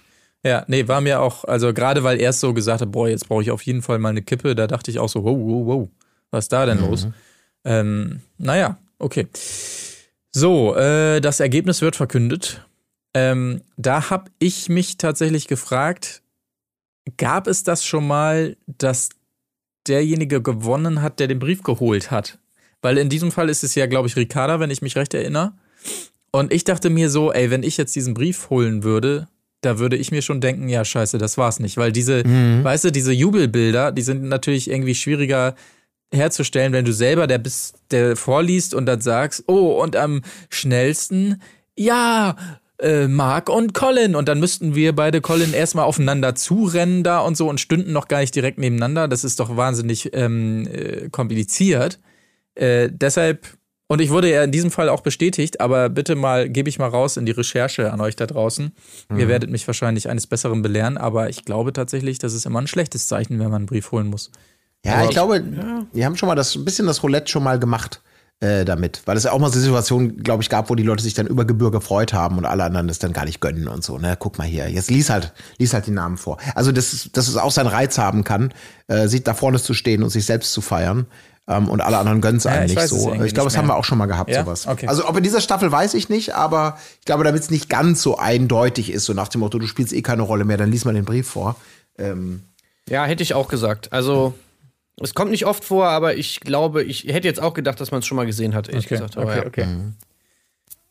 Ja, nee, war mir auch, also gerade weil er es so gesagt hat, boah, jetzt brauche ich auf jeden Fall mal eine Kippe, da dachte ich auch so, wow, wow, wow, was ist da denn los? Ähm, naja, okay. So, äh, das Ergebnis wird verkündet. Ähm, da habe ich mich tatsächlich gefragt, gab es das schon mal, dass derjenige gewonnen hat, der den Brief geholt hat? Weil in diesem Fall ist es ja, glaube ich, Ricarda, wenn ich mich recht erinnere. Und ich dachte mir so, ey, wenn ich jetzt diesen Brief holen würde, da würde ich mir schon denken, ja, scheiße, das war's nicht. Weil diese, weißt du, diese Jubelbilder, die sind natürlich irgendwie schwieriger herzustellen, wenn du selber der bist, der vorliest und dann sagst, oh, und am schnellsten, ja, äh, Mark und Colin. Und dann müssten wir beide Colin erstmal aufeinander zurennen da und so und stünden noch gar nicht direkt nebeneinander. Das ist doch wahnsinnig ähm, äh, kompliziert. Äh, deshalb, und ich wurde ja in diesem Fall auch bestätigt, aber bitte mal, gebe ich mal raus in die Recherche an euch da draußen. Ihr werdet mich wahrscheinlich eines Besseren belehren, aber ich glaube tatsächlich, das ist immer ein schlechtes Zeichen, wenn man einen Brief holen muss. Ja, ich glaube, die haben schon mal das ein bisschen das Roulette schon mal gemacht äh, damit, weil es ja auch mal so Situationen, glaube ich, gab, wo die Leute sich dann über Gebühr gefreut haben und alle anderen das dann gar nicht gönnen und so. Ne, guck mal hier, jetzt lies halt, lies halt die Namen vor. Also dass, es- dass es auch seinen Reiz haben kann, äh, sich da vorne zu stehen und sich selbst zu feiern. Ähm, und alle anderen gönnen es einem ich nicht weiß so. Ich glaube, das haben wir auch schon mal gehabt, Ja? sowas. Okay. Also ob in dieser Staffel weiß ich nicht, aber ich glaube, damit es nicht ganz so eindeutig ist, so nach dem Motto, du spielst eh keine Rolle mehr, dann lies mal den Brief vor. Ähm, Ja, hätte ich auch gesagt. Also, es kommt nicht oft vor, aber ich glaube, ich hätte jetzt auch gedacht, dass man es schon mal gesehen hat, ehrlich Okay, gesagt. Aber okay, ja. okay.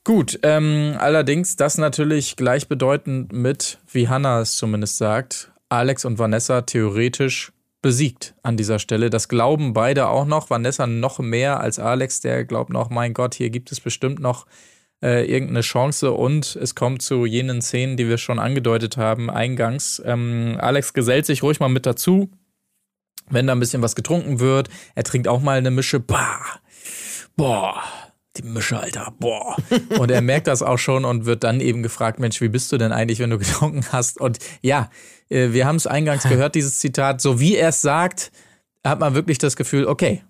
Gut, ähm, allerdings das natürlich gleichbedeutend mit, wie Hannah es zumindest sagt, Alex und Vanessa theoretisch besiegt an dieser Stelle. Das glauben beide auch noch. Vanessa noch mehr als Alex, der glaubt noch, mein Gott, hier gibt es bestimmt noch äh, irgendeine Chance und es kommt zu jenen Szenen, die wir schon angedeutet haben, eingangs. Ähm, Alex gesellt sich ruhig mal mit dazu, wenn da ein bisschen was getrunken wird. Er trinkt auch mal eine Mische. Bah, boah, die Mische, Alter, boah. Und er merkt das auch schon und wird dann eben gefragt, Mensch, wie bist du denn eigentlich, wenn du getrunken hast? Und ja, äh, wir haben es eingangs gehört, dieses Zitat, so wie er es sagt, hat man wirklich das Gefühl, okay,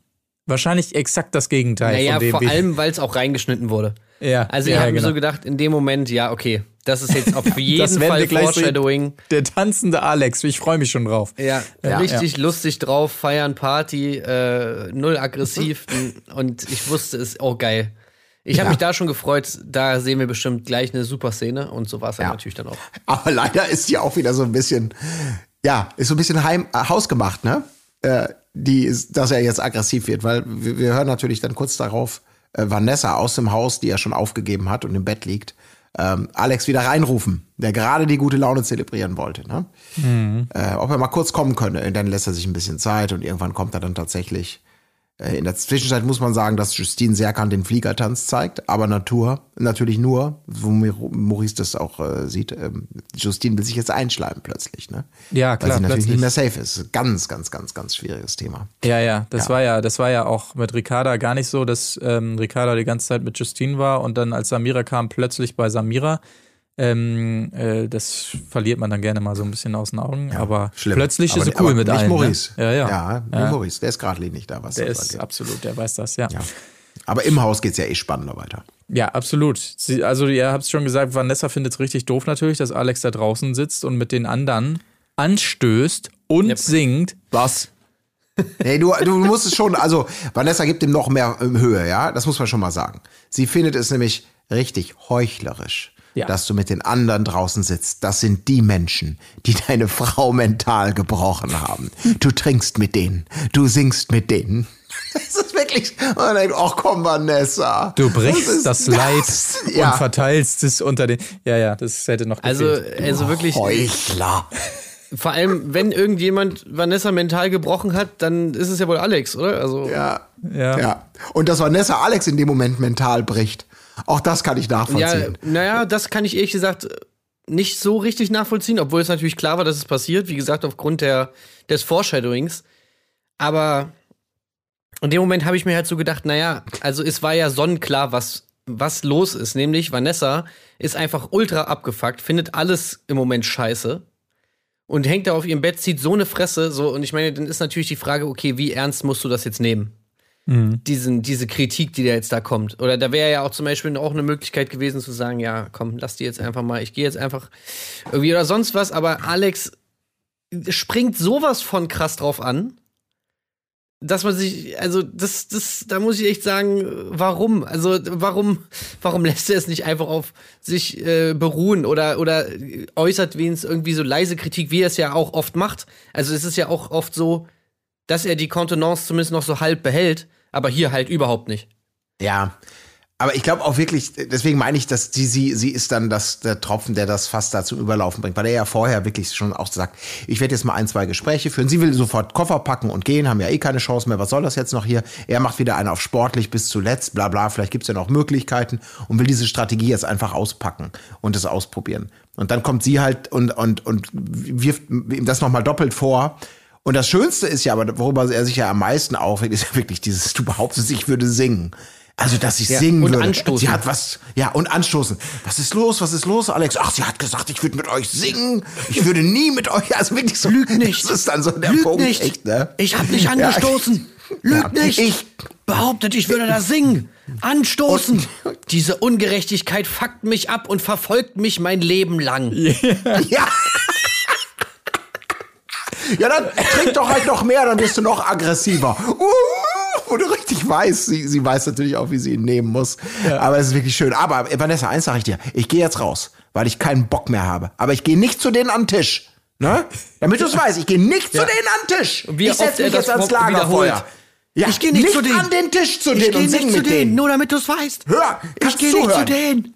wahrscheinlich exakt das Gegenteil Naja, vor allem, weil es auch reingeschnitten wurde. Ja, Also, ich ja, habe mir genau. so gedacht, in dem Moment, ja, okay, das ist jetzt auf jeden Fall. Foreshadowing. der tanzende Alex, ich freue mich schon drauf. Ja, Ja, richtig lustig drauf, feiern, Party, äh, null aggressiv und ich wusste es, oh geil. Ich habe mich da schon gefreut, da sehen wir bestimmt gleich eine super Szene und so war es Ja. natürlich dann auch. Aber leider ist die auch wieder so ein bisschen, ja, ist so ein bisschen heim, äh, hausgemacht, ne? Äh, die ist, dass er jetzt aggressiv wird, weil wir, wir hören natürlich dann kurz darauf Vanessa aus dem Haus, die er schon aufgegeben hat und im Bett liegt, ähm, Alex wieder reinrufen, der gerade die gute Laune zelebrieren wollte, ne? Äh, ob er mal kurz kommen könne. Dann lässt er sich ein bisschen Zeit und irgendwann kommt er dann tatsächlich. Äh, In der Zwischenzeit muss man sagen, dass Justine Serkan den Fliegertanz zeigt, aber Natur, natürlich nur, wo Maurice das auch äh, sieht, ähm, Justine will sich jetzt einschleimen plötzlich, ne? Ja, Weil klar, sie natürlich plötzlich. nicht mehr safe ist. Ganz, ganz, ganz, ganz schwieriges Thema. Ja, ja, das Ja. war ja, das war ja auch mit Ricarda gar nicht so, dass ähm, Ricarda die ganze Zeit mit Justine war und dann als Samira kam, plötzlich bei Samira. Ähm, äh, das verliert man dann gerne mal so ein bisschen aus den Augen, aber Schlimm. plötzlich aber, ist sie cool aber mit nicht allen. Maurice. Ne? Ja, ja. Ja, nur Ja. Maurice, der ist geradlinig da, was Der das ist angeht. absolut, der weiß das, ja. Ja. Aber im Haus geht's ja eh spannender weiter. Ja, absolut. Sie, also ihr habt es schon gesagt, Vanessa findet es richtig doof natürlich, dass Alex da draußen sitzt und mit den anderen anstößt und Yep. singt. Was? Nee, du, du musst es schon, also Vanessa gibt ihm noch mehr ähm, Höhe, ja, das muss man schon mal sagen. Sie findet es nämlich richtig heuchlerisch, Ja. dass du mit den anderen draußen sitzt. Das sind die Menschen, die deine Frau mental gebrochen haben. Du trinkst mit denen, du singst mit denen. Es ist wirklich, man denkt, ach komm, Vanessa. Du brichst ist das Leid das? und Ja, verteilst es unter den. Ja, ja, das hätte noch Also, gefehlt. also wirklich, Heuchler. vor allem, wenn irgendjemand Vanessa mental gebrochen hat, dann ist es ja wohl Alex, oder? Also, Ja. Ja. ja. Und dass Vanessa Alex in dem Moment mental bricht, auch das kann ich ja, nachvollziehen. naja, das kann ich ehrlich gesagt nicht so richtig nachvollziehen, obwohl es natürlich klar war, dass es passiert, wie gesagt, aufgrund der, des Foreshadowings. Aber in dem Moment habe ich mir halt so gedacht, naja, also es war ja sonnenklar, was, was los ist. Nämlich Vanessa ist einfach ultra abgefuckt, findet alles im Moment scheiße und hängt da auf ihrem Bett, zieht so eine Fresse. So, und ich meine, dann ist natürlich die Frage, okay, wie ernst musst du das jetzt nehmen? Diesen, diese Kritik, die da jetzt da kommt. Oder da wäre ja auch zum Beispiel auch eine Möglichkeit gewesen zu sagen, ja, komm, lass die jetzt einfach mal, ich gehe jetzt einfach irgendwie oder sonst was, aber Alex springt sowas von krass drauf an, dass man sich, also das, das, da muss ich echt sagen, warum? Also warum, warum lässt er es nicht einfach auf sich äh, beruhen oder oder äußert wenigstens irgendwie so leise Kritik, wie er es ja auch oft macht? Also es ist ja auch oft so, dass er die Kontenance zumindest noch so halb behält, aber hier halt überhaupt nicht. Ja. Aber ich glaube auch wirklich, deswegen meine ich, dass die, sie, sie ist dann das, der Tropfen, der das fast da zum Überlaufen bringt, weil er ja vorher wirklich schon auch sagt, ich werde jetzt mal ein, zwei Gespräche führen. Sie will sofort Koffer packen und gehen, haben ja eh keine Chance mehr. Was soll das jetzt noch hier? Er macht wieder einen auf sportlich bis zuletzt, bla bla. Vielleicht gibt's ja noch Möglichkeiten und will diese Strategie jetzt einfach auspacken und es ausprobieren. Und dann kommt sie halt und, und, und wirft ihm das nochmal doppelt vor. Und das Schönste ist ja, aber worüber er sich ja am meisten aufregt, ist ja wirklich dieses, du behauptest, ich würde singen. Also, dass ich Ja, singen und würde. anstoßen. Sie hat was, ja, und anstoßen. Was ist los? Was ist los, Alex? Ach, sie hat gesagt, ich würde mit euch singen. Ich würde nie mit euch, also wirklich so. Lüg nicht. Das ist dann so der Lüg Punkt, nicht. echt, ne? Ich habe nicht angestoßen. Lüg Ja, nicht. ich- behauptet, ich würde da singen. Anstoßen. Diese Ungerechtigkeit fuckt mich ab und verfolgt mich mein Leben lang. Ja. Ja, dann trink doch halt noch mehr, dann wirst du noch aggressiver. Uh, wo du richtig weißt, sie, sie weiß natürlich auch, wie sie ihn nehmen muss. Aber es ist wirklich schön. Aber Vanessa, eins sage ich dir, ich gehe jetzt raus, weil ich keinen Bock mehr habe. Aber ich gehe nicht zu denen an den Tisch. Ne? Damit du es weißt, ich gehe nicht zu denen an den Tisch. Wie ich setze mich jetzt ans. Lagerfeuer. Ja, Ich geh nicht zu denen. an den Tisch zu Ich denen gehe und sing nicht zu denen, denen. nur damit du es weißt. Hör, Ich gehe nicht zu denen.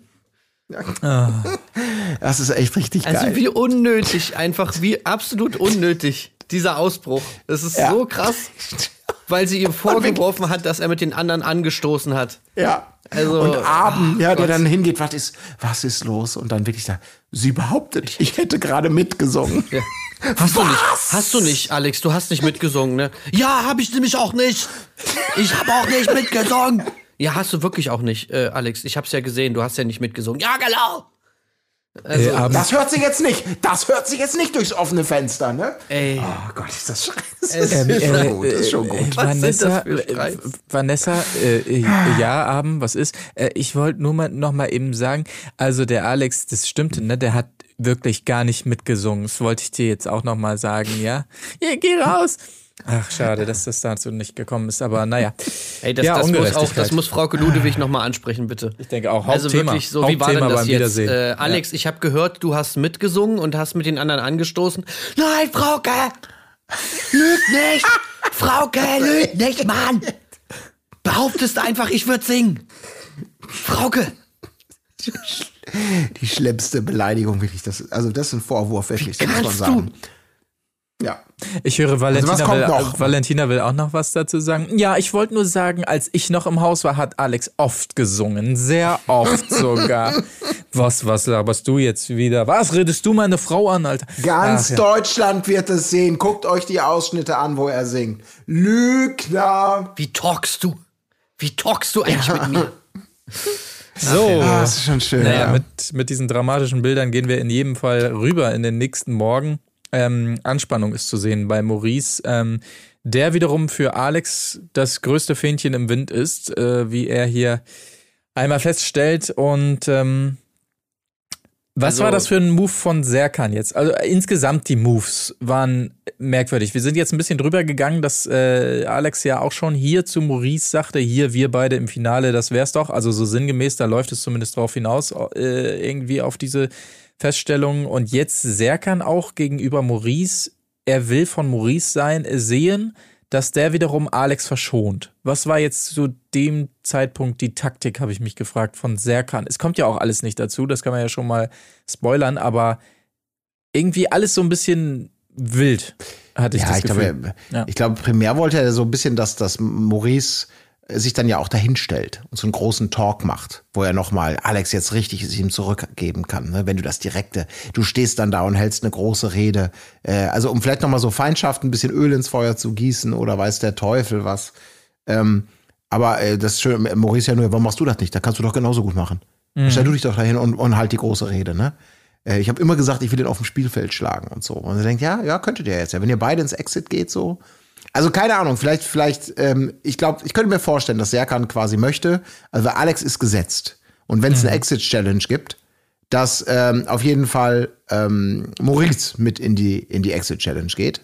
Das ist echt richtig Also geil. wie unnötig, einfach wie absolut unnötig, dieser Ausbruch. Das ist Ja. so krass, weil sie ihm vorgeworfen hat, dass er mit den anderen angestoßen hat. Ja. Also, und Abend, ach ja, der Gott. dann hingeht, was ist, was ist los? Und dann wirklich da, sie behauptet, ich hätte gerade mitgesungen. Ja. Hast du nicht, Was? hast du nicht, Alex, du hast nicht mitgesungen, ne? Ja, hab ich nämlich auch nicht. Ich hab auch nicht mitgesungen. Ja, hast du wirklich auch nicht, äh, Alex. Ich hab's ja gesehen, du hast ja nicht mitgesungen. Ja, genau. Äh, aber- Das hört sich jetzt nicht, das hört sich jetzt nicht durchs offene Fenster, ne? Ey. Oh Gott, ist das scheiße. Es Das ist ist schon äh, gut, das ist schon äh, gut. Vanessa, äh, Streits? Vanessa, äh, äh, ja, Abend, was ist? Äh, ich wollte nur mal noch mal eben sagen, also der Alex, das stimmte, ne? Der hat wirklich gar nicht mitgesungen. Das wollte ich dir jetzt auch noch mal sagen, ja? Ja, geh raus. Ach, schade, dass das dazu nicht gekommen ist, aber naja. Ey, das, ja, das muss auch, das muss Frauke Ludewig nochmal ansprechen, bitte. ich denke auch Also Hauptthema. wirklich so, wie war denn das beim jetzt? Wiedersehen. Äh, Alex, ich habe gehört, du hast mitgesungen und hast mit den anderen angestoßen. Nein, Frauke! Lüg nicht! Frauke, lüg nicht, Mann! Behauptest einfach, ich würde singen. Frauke! Die schlimmste Beleidigung, wirklich. Das, also, das ist ein Vorwurf, wirklich. Das muss man kannst sagen. Ja. Ich höre, Valentina, Also was kommt will, noch? Valentina will auch noch was dazu sagen. Ja, ich wollte nur sagen, als ich noch im Haus war, hat Alex oft gesungen. Sehr oft sogar. was, was laberst du jetzt wieder? Was redest du meine Frau an, Alter? Ganz Ach, ja. Deutschland wird es sehen. Guckt euch die Ausschnitte an, wo er singt. Lügner. Wie talkst du? Wie talkst du eigentlich mit mir? So. Ah, das ist schon schön. Naja, ja. mit, mit diesen dramatischen Bildern gehen wir in jedem Fall rüber in den nächsten Morgen. Ähm, Anspannung ist zu sehen bei Maurice, ähm, der wiederum für Alex das größte Fähnchen im Wind ist, äh, wie er hier einmal feststellt. Und ähm, was Also- war das für ein Move von Serkan jetzt? Also äh, insgesamt die Moves waren merkwürdig. Wir sind jetzt ein bisschen drüber gegangen, dass äh, Alex ja auch schon hier zu Maurice sagte, hier wir beide im Finale, das wär's doch. Also so sinngemäß, da läuft es zumindest drauf hinaus, äh, irgendwie auf diese Feststellung. Und jetzt Serkan auch gegenüber Maurice, er will von Maurice sein, sehen, dass der wiederum Alex verschont. Was war jetzt zu dem Zeitpunkt die Taktik, habe ich mich gefragt, von Serkan? Es kommt ja auch alles nicht dazu, das kann man ja schon mal spoilern, aber irgendwie alles so ein bisschen wild, hatte ich Ja, das ich Gefühl. glaube, Ja. ich glaube, primär wollte er so ein bisschen, dass, dass Maurice sich dann ja auch dahin stellt und so einen großen Talk macht, wo er nochmal Alex jetzt richtig es ihm zurückgeben kann, ne? wenn du das direkte, du stehst dann da und hältst eine große Rede, äh, also um vielleicht nochmal so Feindschaft, ein bisschen Öl ins Feuer zu gießen oder weiß der Teufel was. Ähm, aber äh, das ist schön, Maurice ja nur, warum machst du das nicht? Da kannst du doch genauso gut machen. Stell du dich doch dahin und, und halt die große Rede, ne? Äh, Ich habe immer gesagt, ich will den auf dem Spielfeld schlagen und so. Und er denkt, ja, ja, könntet ihr jetzt ja. Wenn ihr beide ins Exit geht, so. Also keine Ahnung, vielleicht, vielleicht, ähm, ich glaube, ich könnte mir vorstellen, dass Serkan quasi möchte, also weil Alex ist gesetzt. Und wenn es eine Exit-Challenge gibt, dass ähm, auf jeden Fall ähm, Maurice mit in die, in die Exit-Challenge geht.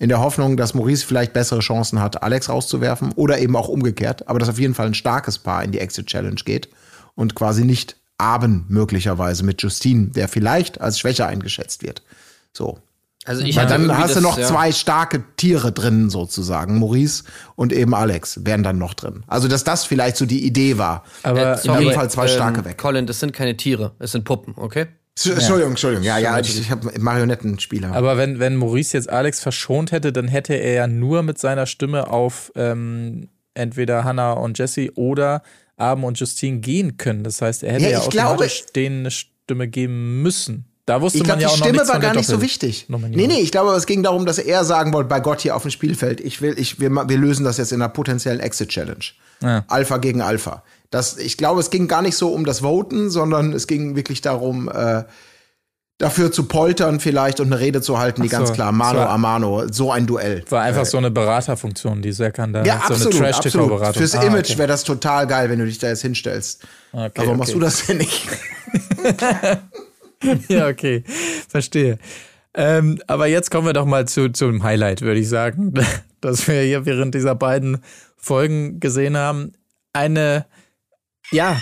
In der Hoffnung, dass Maurice vielleicht bessere Chancen hat, Alex rauszuwerfen oder eben auch umgekehrt. Aber dass auf jeden Fall ein starkes Paar in die Exit-Challenge geht und quasi nicht Aben möglicherweise mit Justine, der vielleicht als schwächer eingeschätzt wird. So. Also ich Weil dann hast du das, noch ja. zwei starke Tiere drin, sozusagen. Maurice und eben Alex wären dann noch drin. Also, dass das vielleicht so die Idee war. Aber Äh, in jedem Fall zwei starke weg. Colin, das sind keine Tiere, es sind Puppen, okay? Entschuldigung, Entschuldigung. Ja, ja, ich, ich habe Marionettenspieler. Aber wenn, wenn Maurice jetzt Alex verschont hätte, dann hätte er ja nur mit seiner Stimme auf ähm, entweder Hannah und Jesse oder Abend und Justine gehen können. Das heißt, er hätte Ja, ja, glaube- automatisch denen eine Stimme geben müssen. Da wusste Ich man glaube, ja die auch Stimme war gar nicht so wichtig. Nee, nee, ich glaube, es ging darum, dass er sagen wollte, bei Gott hier auf dem Spielfeld, ich will, ich, wir, wir lösen das jetzt in einer potenziellen Exit-Challenge. Ja. Alpha gegen Alpha. Das, ich glaube, es ging gar nicht so um das Voten, sondern es ging wirklich darum, äh, dafür zu poltern vielleicht und eine Rede zu halten, die so, ganz klar, Mano war- a Mano, so ein Duell. War einfach so eine Beraterfunktion, die Serkan da Ja. So absolut, eine absolut. Trash-TV-Beratung. Fürs Ah, Image okay. wäre das total geil, wenn du dich da jetzt hinstellst. Okay, Aber warum machst okay. du das denn nicht? Ja, okay. Verstehe. Ähm, aber jetzt kommen wir doch mal zu, zum Highlight, würde ich sagen, das wir hier während dieser beiden Folgen gesehen haben. Eine, ja,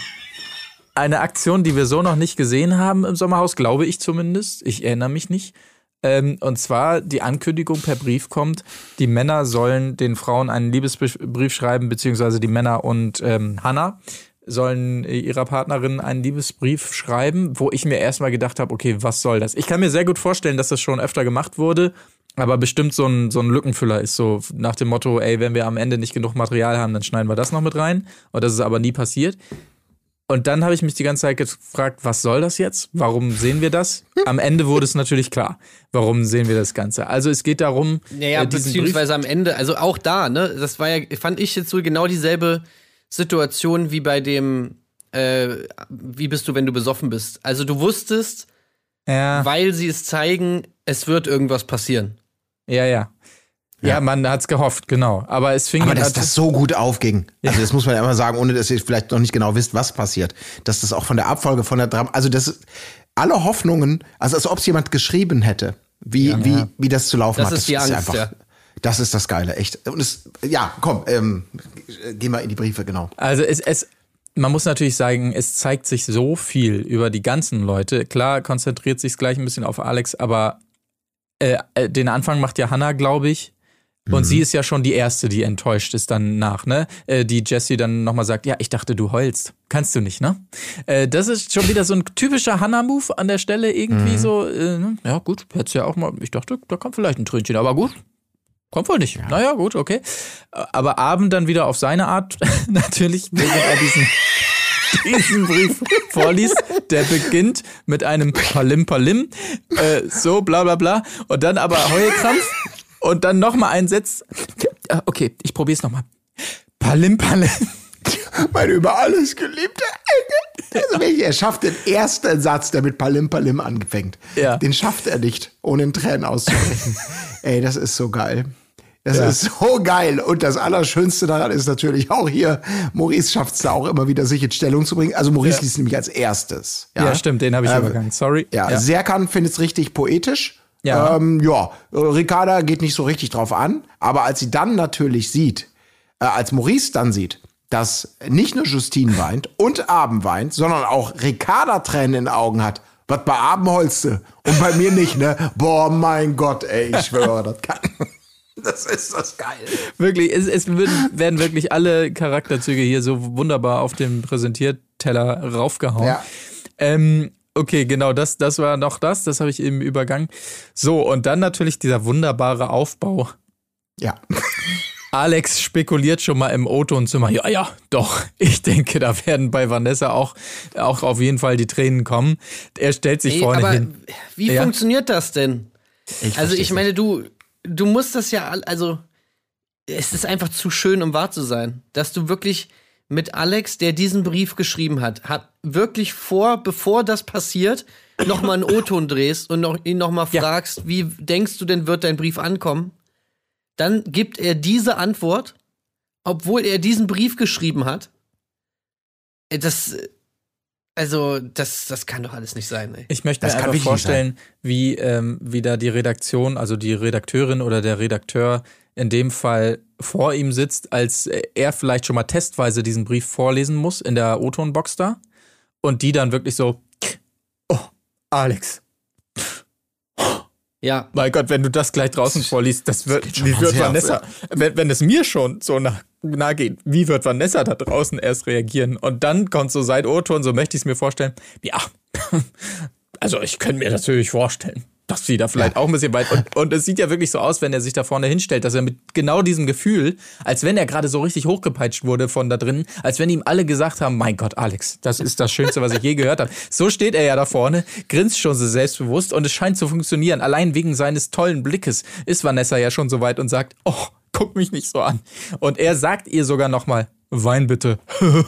eine Aktion, die wir so noch nicht gesehen haben im Sommerhaus, glaube ich zumindest. Ich erinnere mich nicht. Ähm, und zwar die Ankündigung per Brief kommt, die Männer sollen den Frauen einen Liebesbrief schreiben, beziehungsweise die Männer und ähm, Hannah sollen ihrer Partnerin einen Liebesbrief schreiben, wo ich mir erstmal gedacht habe, okay, was soll das? Ich kann mir sehr gut vorstellen, dass das schon öfter gemacht wurde, aber bestimmt so ein, so ein Lückenfüller ist so nach dem Motto, ey, wenn wir am Ende nicht genug Material haben, dann schneiden wir das noch mit rein. Und das ist aber nie passiert. Und dann habe ich mich die ganze Zeit gefragt, was soll das jetzt? Warum sehen wir das? Am Ende wurde es natürlich klar, warum sehen wir das Ganze. Also es geht darum, Naja, äh, diesen Brief, beziehungsweise am Ende, also auch da, ne, das war ja, fand ich jetzt so genau dieselbe Situation wie bei dem, äh, wie bist du, wenn du besoffen bist. Also du wusstest, ja, weil sie es zeigen, es wird irgendwas passieren. ja, ja. Ja, man hat's gehofft, genau. Aber es fing Aber an- dass das so gut aufging. Also das muss man ja immer sagen, ohne dass ihr vielleicht noch nicht genau wisst, was passiert. Dass das auch von der Abfolge, von der Dram also das ist, alle Hoffnungen, also als ob es jemand geschrieben hätte, wie, wie, wie das zu laufen Das hat. ist die Angst, ja. Das ist das Geile, echt. Und es, ja, komm, ähm, geh mal in die Briefe, genau. Also es, es, man muss natürlich sagen, es zeigt sich so viel über die ganzen Leute. Klar konzentriert sich gleich ein bisschen auf Alex, aber äh, äh, den Anfang macht ja Hannah, glaube ich. Und sie ist ja schon die Erste, die enttäuscht ist dann nach, ne? Äh, die Jessie dann nochmal sagt, ja, ich dachte, du heulst. Kannst du nicht, ne? Äh, das ist schon wieder so ein typischer Hannah-Move an der Stelle irgendwie so, äh, ne? ja gut, hättest ja auch mal, ich dachte, da kommt vielleicht ein Tränchen, aber gut, Kommt wohl nicht. Naja, gut, okay. Aber Abend dann wieder auf seine Art, natürlich, während er diesen, diesen Brief vorliest, der beginnt mit einem Palim Palim, äh, so bla bla bla, und dann aber Heulkrampf und dann nochmal ein Satz. Ja, Okay, ich probier's nochmal. Palim Palim. Mein über alles geliebter Engel. Also wirklich, er schafft den ersten Satz, der mit Palim Palim anfängt. Ja. Den schafft er nicht, ohne in Tränen auszubrechen. Ey, das ist so geil. Das Ja. ist so geil. Und das Allerschönste daran ist natürlich auch hier, Maurice schafft es da auch immer wieder, sich in Stellung zu bringen. Also Maurice Ja. liest nämlich als erstes. Ja, stimmt, den habe ich Ähm, übergangen. Sorry. Ja, Serkan findet es richtig poetisch. Ja. Ähm, ja, Ricarda geht nicht so richtig drauf an. Aber als sie dann natürlich sieht, äh, als Maurice dann sieht, dass nicht nur Justine weint und Abend weint, sondern auch Ricarda Tränen in den Augen hat. Was bei Abend holste und bei mir nicht, ne? Boah, mein Gott, ey, ich schwöre, das kann. Das ist das geil. Wirklich, es, es werden wirklich alle Charakterzüge hier so wunderbar auf dem Präsentierteller raufgehauen. Ja. Ähm, okay, genau, das, das war noch das, das habe ich eben übergangen. So, und dann natürlich dieser wunderbare Aufbau. Ja. Alex spekuliert schon mal im O-Ton-Zimmer. Ja, ja, doch. Ich denke, da werden bei Vanessa auch, auch auf jeden Fall die Tränen kommen. Er stellt sich Ey, vorne aber hin. wie Ja. funktioniert das denn? Ich also ich meine, du, du musst das ja, also es ist einfach zu schön, um wahr zu sein, dass du wirklich mit Alex, der diesen Brief geschrieben hat, hat wirklich vor, bevor das passiert, noch mal einen O-Ton drehst und noch, ihn noch mal Ja. fragst, wie denkst du denn, wird dein Brief ankommen? Dann gibt er diese Antwort, obwohl er diesen Brief geschrieben hat. Äh, Das, äh, also, das, das kann doch alles nicht sein, ey. Ich möchte Das mir einfach vorstellen, wie, ähm, wie da die Redaktion, also die Redakteurin oder der Redakteur in dem Fall vor ihm sitzt, als er vielleicht schon mal testweise diesen Brief vorlesen muss in der O-Ton-Box da und die dann wirklich so, oh, Alex, Ja, mein Gott, wenn du das gleich draußen vorliest, das wird, schon wie wird Vanessa, wenn, wenn es mir schon so nah, nah geht, wie wird Vanessa da draußen erst reagieren? Und dann kommt so sein O-Ton, so möchte ich es mir vorstellen, ja, also ich könnte mir natürlich vorstellen, dass sie da vielleicht auch ein bisschen weit, und, und es sieht ja wirklich so aus, wenn er sich da vorne hinstellt, dass er mit genau diesem Gefühl, als wenn er gerade so richtig hochgepeitscht wurde von da drin, als wenn ihm alle gesagt haben, mein Gott, Alex, das ist das Schönste, was ich je gehört habe. So steht er ja da vorne, grinst schon so selbstbewusst und es scheint zu funktionieren. Allein wegen seines tollen Blickes ist Vanessa ja schon so weit und sagt, oh, guck mich nicht so an. Und er sagt ihr sogar nochmal, wein bitte.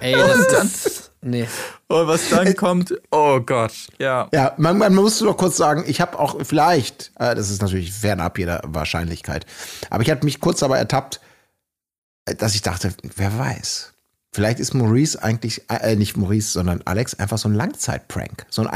ey, das, das nee. Und was dann kommt, oh Gott, ja. Ja, man, man muss doch kurz sagen, ich habe auch vielleicht, äh, das ist natürlich fernab jeder Wahrscheinlichkeit, aber ich habe mich kurz dabei ertappt, äh, dass ich dachte, wer weiß. Vielleicht ist Maurice eigentlich, äh, nicht Maurice, sondern Alex einfach so ein Langzeitprank. So ein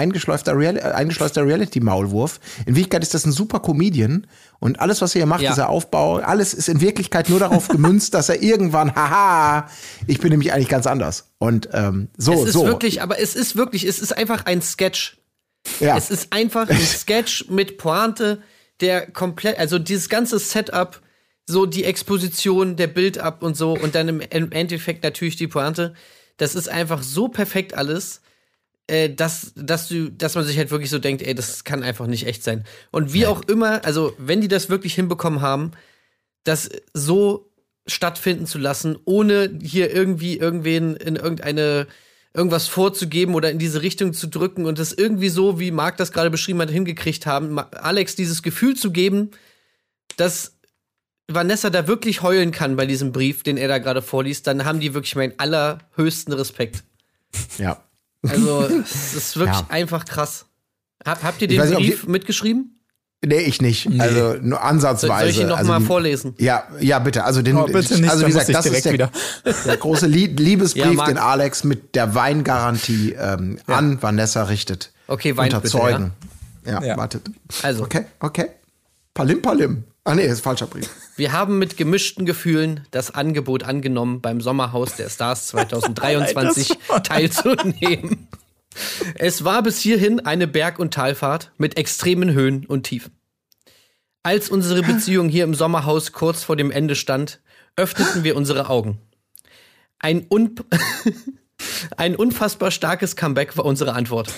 Real, äh, eingeschleuster Reality-Maulwurf. In Wirklichkeit ist das ein super Comedian und alles, was er hier macht, Ja. dieser Aufbau, alles ist in Wirklichkeit nur darauf gemünzt, dass er irgendwann, haha, ich bin nämlich eigentlich ganz anders. Und ähm, so, es ist so. wirklich, aber es ist wirklich, es ist einfach ein Sketch. ja. Es ist einfach ein Sketch mit Pointe, der komplett, also dieses ganze Setup, so die Exposition, der Build-up und so und dann im, im Endeffekt natürlich die Pointe. Das ist einfach so perfekt alles, äh, dass, dass du, dass man sich halt wirklich so denkt, ey, das kann einfach nicht echt sein. Und wie auch immer, also wenn die das wirklich hinbekommen haben, das so stattfinden zu lassen, ohne hier irgendwie irgendwen in irgendeine irgendwas vorzugeben oder in diese Richtung zu drücken und das irgendwie so, wie Marc das gerade beschrieben hat, hingekriegt haben, Alex dieses Gefühl zu geben, dass Vanessa da wirklich heulen kann bei diesem Brief, den er da gerade vorliest, dann haben die wirklich meinen allerhöchsten Respekt. ja. Also, es ist wirklich Ja. einfach krass. Hab, habt ihr den nicht, Brief mitgeschrieben? Nee, ich nicht. Also nur ansatzweise. soll ich ihn noch also, mal die- vorlesen? Ja, ja, bitte. Also den, Oh, bitte nicht, also wie gesagt, das ist der, wieder. der große Lie Liebesbrief, Ja, den Alex mit der Weingarantie ähm, an Vanessa richtet. Okay, weint Unter bitte, Zeugen. Ja, Ja. wartet. Also, Okay, okay. Palim Palim. Ah nee, ist falscher Brief. wir haben mit gemischten Gefühlen das Angebot angenommen, beim Sommerhaus der Stars 2023 teilzunehmen. Es war bis hierhin eine Berg- und Talfahrt mit extremen Höhen und Tiefen. Als unsere Beziehung hier im Sommerhaus kurz vor dem Ende stand, öffneten wir unsere Augen. Ein, un ein unfassbar starkes Comeback war unsere Antwort.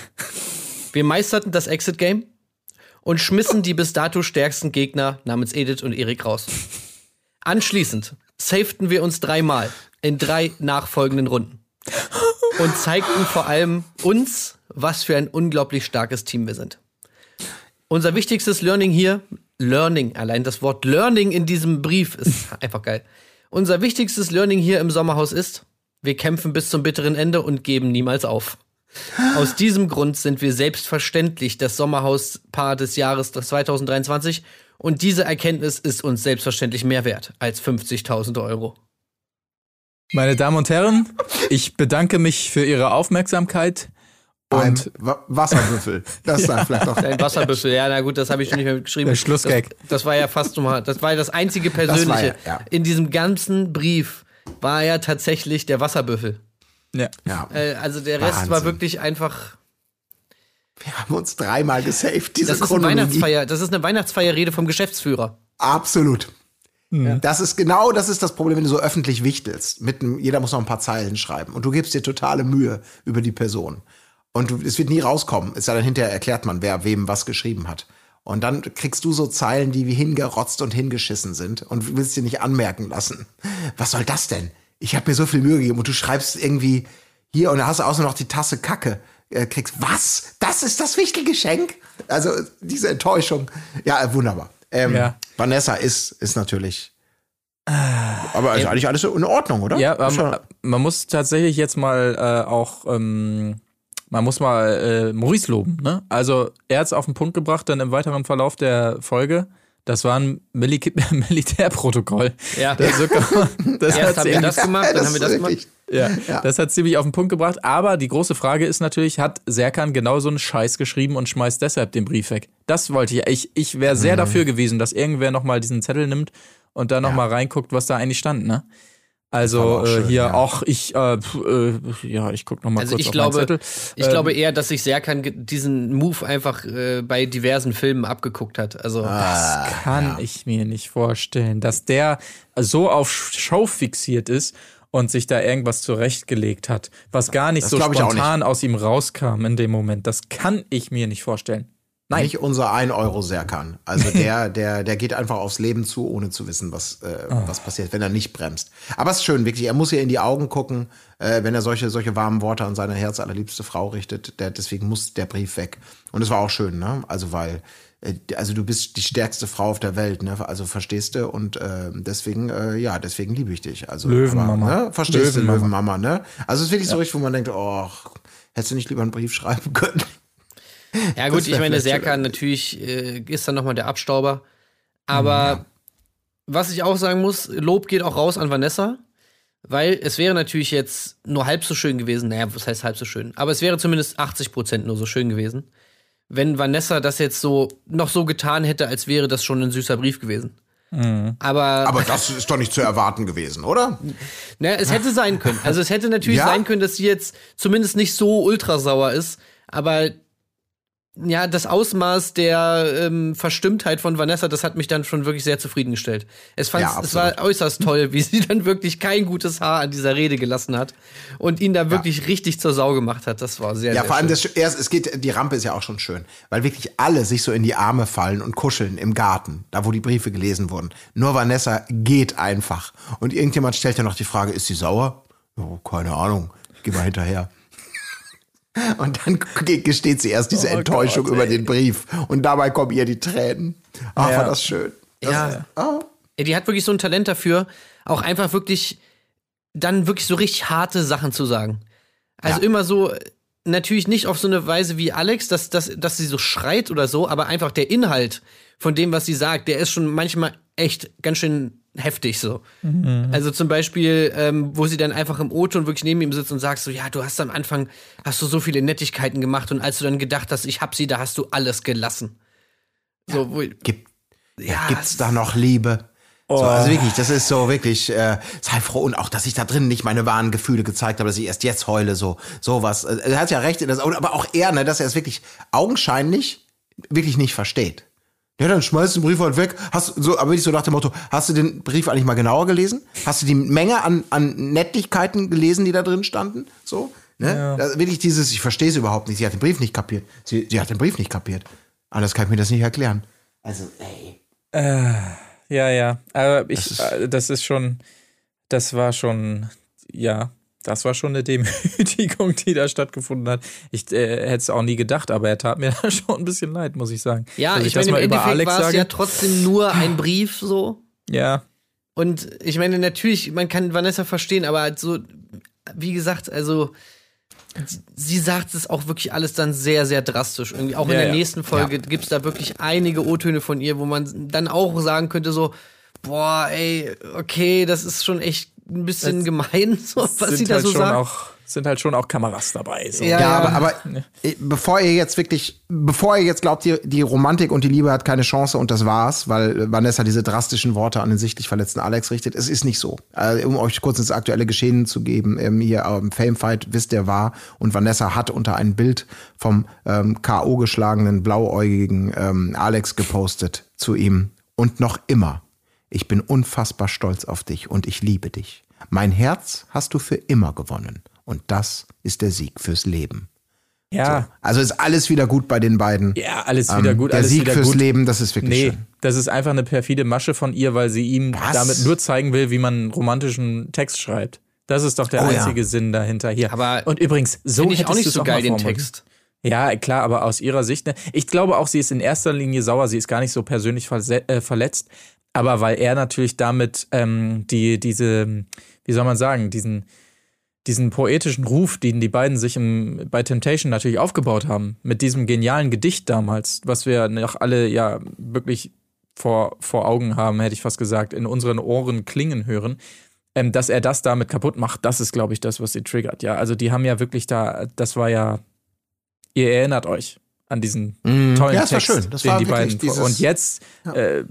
Wir meisterten das Exit-Game und schmissen die bis dato stärksten Gegner namens Edith und Erik raus. Anschließend safeten wir uns dreimal in drei nachfolgenden Runden und zeigten vor allem uns, was für ein unglaublich starkes Team wir sind. Unser wichtigstes Learning hier, Learning, allein das Wort Learning in diesem Brief ist einfach geil. Unser wichtigstes Learning hier im Sommerhaus ist, wir kämpfen bis zum bitteren Ende und geben niemals auf. Aus diesem Grund sind wir selbstverständlich das Sommerhauspaar des Jahres 2023 und diese Erkenntnis ist uns selbstverständlich mehr wert als 50.000 Euro. Meine Damen und Herren, ich bedanke mich für Ihre Aufmerksamkeit. Ein Und Wa- Wasserbüffel. Das ist dann vielleicht doch. Ein Wasserbüffel, ja, na gut, das habe ich schon nicht mehr geschrieben. Der Schlussgag. Das, das war ja fast nochmal, das war ja das einzige Persönliche. war ja, ja. In diesem ganzen Brief war ja tatsächlich der Wasserbüffel. Ja. Ja. Äh, also der Rest Wahnsinn. war wirklich einfach. Wir haben uns dreimal gesaved, diese Das ist, eine. Weihnachtsfeier, das ist eine Weihnachtsfeierrede vom Geschäftsführer. Absolut. Das ist genau, das ist das Problem, wenn du so öffentlich wichtelst. Mit einem, jeder muss noch ein paar Zeilen schreiben und du gibst dir totale Mühe über die Person. Und du, es wird nie rauskommen. Es sei denn, hinterher erklärt man, wer wem was geschrieben hat. Und dann kriegst du so Zeilen, die wie hingerotzt und hingeschissen sind und willst dir nicht anmerken lassen. Was soll das denn? Ich habe mir so viel Mühe gegeben und du schreibst irgendwie hier und da hast du außer noch die Tasse Kacke. Äh, kriegst, was? Das ist das Wichtelgeschenk? Also diese Enttäuschung. Ja, äh, wunderbar. Ähm, Ja. Vanessa ist, ist natürlich. Aber ist eigentlich alles in Ordnung, oder? Ja, ähm, man muss tatsächlich jetzt mal äh, auch, ähm, man muss mal äh, Maurice loben. Ne? Also er hat es auf den Punkt gebracht, dann im weiteren Verlauf der Folge. Das war ein Mili Militärprotokoll. Ja. Das, so kann man, das Erst hat haben wir sie- das gemacht, dann haben wir das gemacht. ja, Ja. das hat ziemlich auf den Punkt gebracht. Aber die große Frage ist natürlich, hat Serkan genau so einen Scheiß geschrieben und schmeißt deshalb den Brief weg? Das wollte ich. Ich, ich wäre sehr dafür gewesen, dass irgendwer nochmal diesen Zettel nimmt und da nochmal mal reinguckt, was da eigentlich stand, ne? Also äh, hier ja. auch ich äh, pf, äh, ja ich guck noch mal Also kurz ich auf glaube, Zettel. ich Ähm, glaube eher, dass sich Serkan diesen Move einfach äh, bei diversen Filmen abgeguckt hat. Also Ah. kann ich mir nicht vorstellen, dass der so auf Show fixiert ist und sich da irgendwas zurechtgelegt hat, was gar nicht Das so spontan aus ihm rauskam in dem Moment. Das kann ich mir nicht vorstellen. Nein. Nicht unser 1 Euro Serkan. Also der, der, der geht einfach aufs Leben zu, ohne zu wissen, was, äh, Ah. was passiert, wenn er nicht bremst. Aber es ist schön, wirklich. Er muss ihr in die Augen gucken, äh, wenn er solche, solche warmen Worte an seine herzallerliebste Frau richtet. Der, deswegen muss der Brief weg. Und es war auch schön, ne? Also weil, äh, also du bist die stärkste Frau auf der Welt, ne? Also verstehst du? Und äh, deswegen, äh, ja, deswegen liebe ich dich. Also Löwenmama. Aber, ne? Verstehst Löwenmama. du, Löwenmama, ne? Also es ist wirklich so richtig, wo man denkt, oh, hättest du nicht lieber einen Brief schreiben können? Ja gut, ich meine, Serkan natürlich äh, ist dann nochmal der Abstauber. Aber was ich auch sagen muss, Lob geht auch raus an Vanessa, weil es wäre natürlich jetzt nur halb so schön gewesen. Naja, was heißt halb so schön? Aber es wäre zumindest 80 Prozent nur so schön gewesen, wenn Vanessa das jetzt so noch so getan hätte, als wäre das schon ein süßer Brief gewesen. Aber, Aber das ist doch nicht zu erwarten gewesen, oder? na, es hätte sein können. Also es hätte natürlich Ja? sein können, dass sie jetzt zumindest nicht so ultra sauer ist, aber ja, das Ausmaß der ähm, Verstimmtheit von Vanessa, das hat mich dann schon wirklich sehr zufriedengestellt. Es, fand, Ja, es war äußerst toll, wie sie dann wirklich kein gutes Haar an dieser Rede gelassen hat und ihn da wirklich richtig zur Sau gemacht hat. Das war sehr, Ja, sehr vor allem schön. das, erst, es geht, die Rampe ist ja auch schon schön, weil wirklich alle sich so in die Arme fallen und kuscheln im Garten, da wo die Briefe gelesen wurden. Nur Vanessa geht einfach. Und irgendjemand stellt ja noch die Frage, ist sie sauer? Oh, keine Ahnung, geh mal hinterher. Und dann ge- gesteht sie erst diese Oh Enttäuschung Gott, über den Brief. Und dabei kommen ihr die Tränen. Ach, Ja. war das schön. Das, Ja. Ah, Ja, die hat wirklich so ein Talent dafür, auch einfach wirklich dann wirklich so richtig harte Sachen zu sagen. Also Ja. immer so, natürlich nicht auf so eine Weise wie Alex, dass, dass, dass sie so schreit oder so, aber einfach der Inhalt von dem, was sie sagt, der ist schon manchmal echt ganz schön heftig so. Also zum Beispiel, ähm, wo sie dann einfach im O-Ton wirklich neben ihm sitzt und sagt so, ja, du hast am Anfang, hast du so viele Nettigkeiten gemacht und als du dann gedacht hast, ich hab sie, da hast du alles gelassen. So, wo, gibt, ja, gibt's da noch Liebe? So, also wirklich, das ist so wirklich, äh, sei froh und auch, dass ich da drin nicht meine wahren Gefühle gezeigt habe, dass ich erst jetzt heule, so, sowas. Äh, Er hat ja recht, in das, aber auch er, ne, dass er es wirklich augenscheinlich wirklich nicht versteht. Ja, dann schmeiß den Brief halt weg. Hast so, aber ich so nach dem Motto, hast du den Brief eigentlich mal genauer gelesen? Hast du die Menge an, an Nettigkeiten gelesen, die da drin standen? So, ne? Ja. Da, wirklich dieses, ich verstehe es überhaupt nicht. Sie hat den Brief nicht kapiert. Sie, sie hat den Brief nicht kapiert. Anders kann ich mir das nicht erklären. Also, ey. Ja, ja. Aber ich, Das ist- ist, das ist schon, das war schon, ja, das war schon eine Demütigung, die da stattgefunden hat. Ich äh, hätte es auch nie gedacht, aber er tat mir da schon ein bisschen leid, muss ich sagen. Ja, Dass ich das meine, mal im über Alex war es ja trotzdem nur ein Brief so. ja, Und ich meine, natürlich, man kann Vanessa verstehen, aber halt so, wie gesagt, also sie sagt es auch wirklich alles dann sehr, sehr drastisch. Irgendwie auch in Ja, der ja. nächsten Folge gibt's da wirklich einige O-Töne von ihr, wo man dann auch sagen könnte, so, boah, ey, okay, das ist schon echt ein bisschen Das gemein, so, was sind sie da halt so schon sagt. auch, sind halt schon auch Kameras dabei. So. Ja, Ja, aber, aber äh, bevor ihr jetzt wirklich, bevor ihr jetzt glaubt, die, die Romantik und die Liebe hat keine Chance und das war's, weil Vanessa diese drastischen Worte an den sichtlich verletzten Alex richtet, es ist nicht so. Äh, um euch kurz ins aktuelle Geschehen zu geben, ähm, hier ähm, Famefight, wisst ihr war und Vanessa hat unter ein Bild vom ähm, K.O. geschlagenen, blauäugigen ähm, Alex gepostet zu ihm und noch immer. Ich bin unfassbar stolz auf dich und ich liebe dich. Mein Herz hast du für immer gewonnen. Und das ist der Sieg fürs Leben. ja. Also ist alles wieder gut bei den beiden. Ja, alles wieder Ähm, gut. Der alles Sieg wieder fürs gut. Leben, das ist wirklich Nee, schön. das ist einfach eine perfide Masche von ihr, weil sie ihm Was? damit nur zeigen will, wie man einen romantischen Text schreibt. Das ist doch der Oh ja. einzige Sinn dahinter hier. Aber und übrigens, so ich auch nicht so geil, den formuliert. Text. Ja, klar, aber aus ihrer Sicht, ne? ich glaube auch, sie ist in erster Linie sauer, sie ist gar nicht so persönlich äh, verletzt, aber weil er natürlich damit ähm, die, diese, wie soll man sagen, diesen, diesen poetischen Ruf, den die beiden sich im, bei Temptation natürlich aufgebaut haben, mit diesem genialen Gedicht damals, was wir noch alle ja wirklich vor, vor Augen haben, hätte ich fast gesagt, in unseren Ohren klingen hören, ähm, dass er das damit kaputt macht, das ist, glaube ich, das, was sie triggert. Ja, also die haben ja wirklich da, das war ja, ihr erinnert euch an diesen tollen Mhm. Ja, das war Text, schön. Das den war die beiden dieses- und jetzt äh,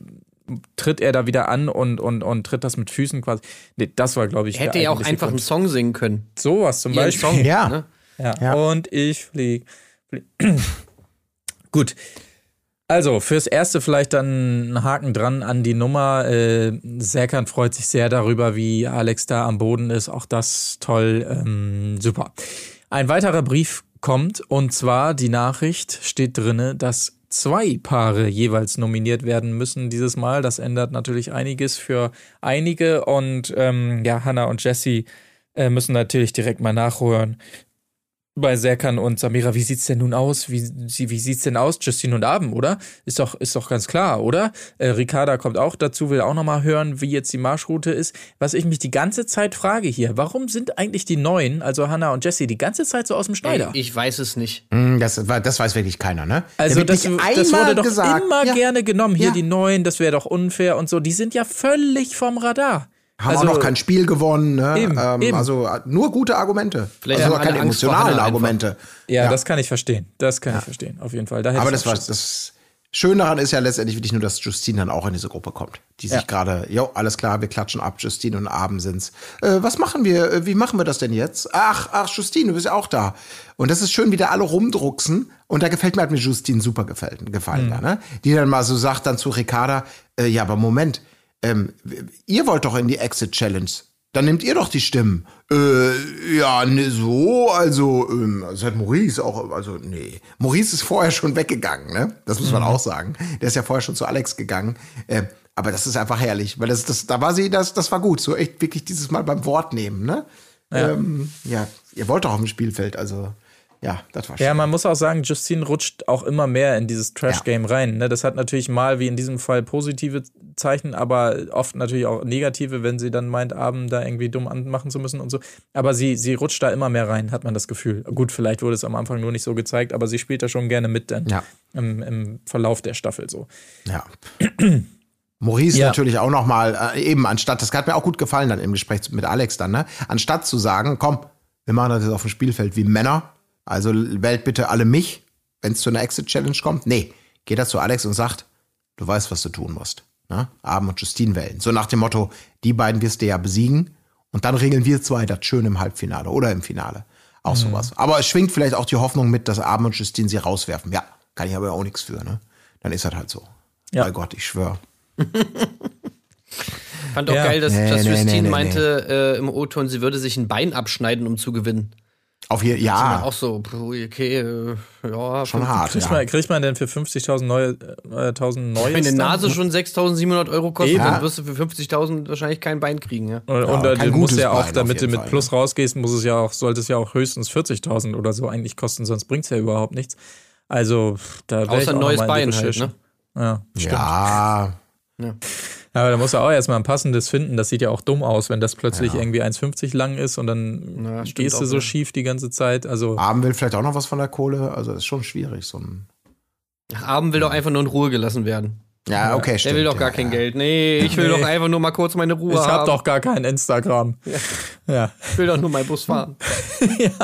tritt er da wieder an und, und, und tritt das mit Füßen quasi. Nee, das war, glaube ich, Er hätte ja auch einfach einen Grund. Song singen können. Sowas zum Ihren Beispiel. Song, Ja. Ne? Ja. Ja. Und ich flieg. flieg. Gut. Also, fürs Erste vielleicht dann ein Haken dran an die Nummer. Äh, Serkan freut sich sehr darüber, wie Alex da am Boden ist. Auch das toll. Ähm, super. Ein weiterer Brief kommt und zwar die Nachricht steht drinne, dass zwei Paare jeweils nominiert werden müssen dieses Mal. Das ändert natürlich einiges für einige und ähm, ja, Hannah und Jesse äh, müssen natürlich direkt mal nachhören bei Serkan und Samira, wie sieht's denn nun aus? Wie, wie sieht's denn aus? Justine und Abend, oder? Ist doch, ist doch ganz klar, oder? Äh, Ricarda kommt auch dazu, will auch nochmal hören, wie jetzt die Marschroute ist. Was ich mich die ganze Zeit frage hier, warum sind eigentlich die Neuen, also Hannah und Jesse, die ganze Zeit so aus dem Schneider? Ey, ich weiß es nicht. Mm, Das, war- das weiß wirklich keiner, ne? Also das, das einmal wurde doch gesagt, immer ja, gerne genommen. Hier Ja. die Neuen, das wäre doch unfair und so. Die sind ja völlig vom Radar. Haben also, auch noch kein Spiel gewonnen, ne? Eben, ähm, eben. Also äh, nur gute Argumente. Vielleicht also keine emotionalen. Argumente. ja, Ja. das kann ich verstehen. Das kann ich verstehen, auf jeden Fall. Da Aber das war das Schöne daran ist ja letztendlich wirklich nur, dass Justine dann auch in diese Gruppe kommt. Die sich Ja. gerade, jo, alles klar, wir klatschen ab, Justine und Abend sind's. Äh, was machen wir? Äh, Wie machen wir das denn jetzt? Ach, ach, Justine, du bist ja auch da. Und das ist schön, wie da alle rumdrucksen. Und da gefällt mir, hat mir Justine super gefällt, gefallen, Mhm. da, ne? Die dann mal so sagt dann zu Ricarda, äh, ja, aber Moment, ähm, ihr wollt doch in die Exit Challenge. Dann nehmt ihr doch die Stimmen. Äh, ja, ne, so, also, ähm, also hat Maurice auch, also, nee. Maurice ist vorher schon weggegangen, ne? Das muss man auch sagen. Der ist ja vorher schon zu Alex gegangen. Äh, aber das ist einfach herrlich, weil das, das, da war sie, das, das war gut. So echt wirklich dieses Mal beim Wort nehmen, ne? Ja, ähm, ja ihr wollt doch auf dem Spielfeld, also, ja, das war schön. Ja, man muss auch sagen, Justine rutscht auch immer mehr in dieses Trash-Game rein. Ne? Das hat natürlich mal, wie in diesem Fall, positive Zeichen, aber oft natürlich auch negative, wenn sie dann meint, Abend da irgendwie dumm anmachen zu müssen und so. Aber sie, sie rutscht da immer mehr rein, hat man das Gefühl. Gut, vielleicht wurde es am Anfang nur nicht so gezeigt, aber sie spielt da schon gerne mit dann Ja. im, im Verlauf der Staffel so. Ja. Maurice Ja. natürlich auch noch mal äh, eben anstatt das hat mir auch gut gefallen dann im Gespräch mit Alex dann ne anstatt zu sagen komm wir machen das jetzt auf dem Spielfeld wie Männer also wählt bitte alle mich wenn es zu einer Exit Challenge kommt. Nee geht er zu Alex und sagt du weißt was du tun musst ne? Abend und Justine wählen. So nach dem Motto die beiden wirst du ja besiegen und dann regeln wir zwei das schön im Halbfinale oder im Finale. Auch sowas. Aber es schwingt vielleicht auch die Hoffnung mit dass Abend und Justine sie rauswerfen. Ja kann ich aber auch nichts für ne? Dann ist das halt so. Ja. Bei Gott, ich schwöre. Fand auch Ja. geil, dass, Nee, dass nee, Justine nee, nee, meinte äh, im O-Ton, sie würde sich ein Bein abschneiden, um zu gewinnen. Auf hier, Ja. Auch so, okay, äh, ja. schon hart. Kriegt, Ja. man, kriegt man denn für 50.000 neue, äh, 1000 neue? Wenn eine Nase schon 6.700 Euro kostet, Eben. dann wirst du für 50.000 wahrscheinlich kein Bein kriegen, ja. Und, Ja, und äh, du musst gutes ja auch, Bein damit du jeden mit Fall, Plus rausgehst, muss es ja auch, sollte es ja auch höchstens 40.000 oder so eigentlich kosten, sonst bringt es ja überhaupt nichts. Also, da wär ich Außer ein neues Bein halt, ne? Ja, stimmt. Ja, Aber da musst du auch erstmal ein passendes finden. Das sieht ja auch dumm aus, wenn das plötzlich Ja. irgendwie 1,50 lang ist und dann Ja, stimmt gehst du so ja. schief die ganze Zeit. Also, Abend will vielleicht auch noch was von der Kohle. Also ist schon schwierig, so ein. Abend will doch einfach nur in Ruhe gelassen werden. Ja, okay, Der stimmt. will doch ja, gar kein ja. Geld. Nee, ich will Nee. doch einfach nur mal kurz meine Ruhe ich haben. hab doch gar kein Instagram. Ja. Ich will doch nur meinen Bus fahren.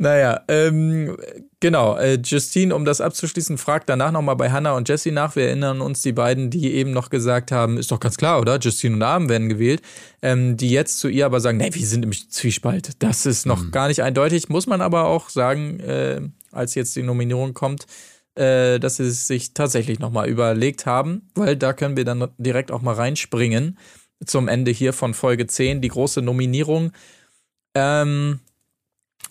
Naja, ähm, genau. Äh, Justine, um das abzuschließen, fragt danach nochmal bei Hannah und Jessie nach. Wir erinnern uns, die beiden, die eben noch gesagt haben, ist doch ganz klar, oder? Justine und Abend werden gewählt. Ähm, die jetzt zu ihr aber sagen, nee, wir sind im Zwiespalt. Das ist noch gar nicht eindeutig. Muss man aber auch sagen, äh, als jetzt die Nominierung kommt, äh, dass sie es sich tatsächlich nochmal überlegt haben, weil da können wir dann direkt auch mal reinspringen zum Ende hier von Folge 10, die große Nominierung. Ähm,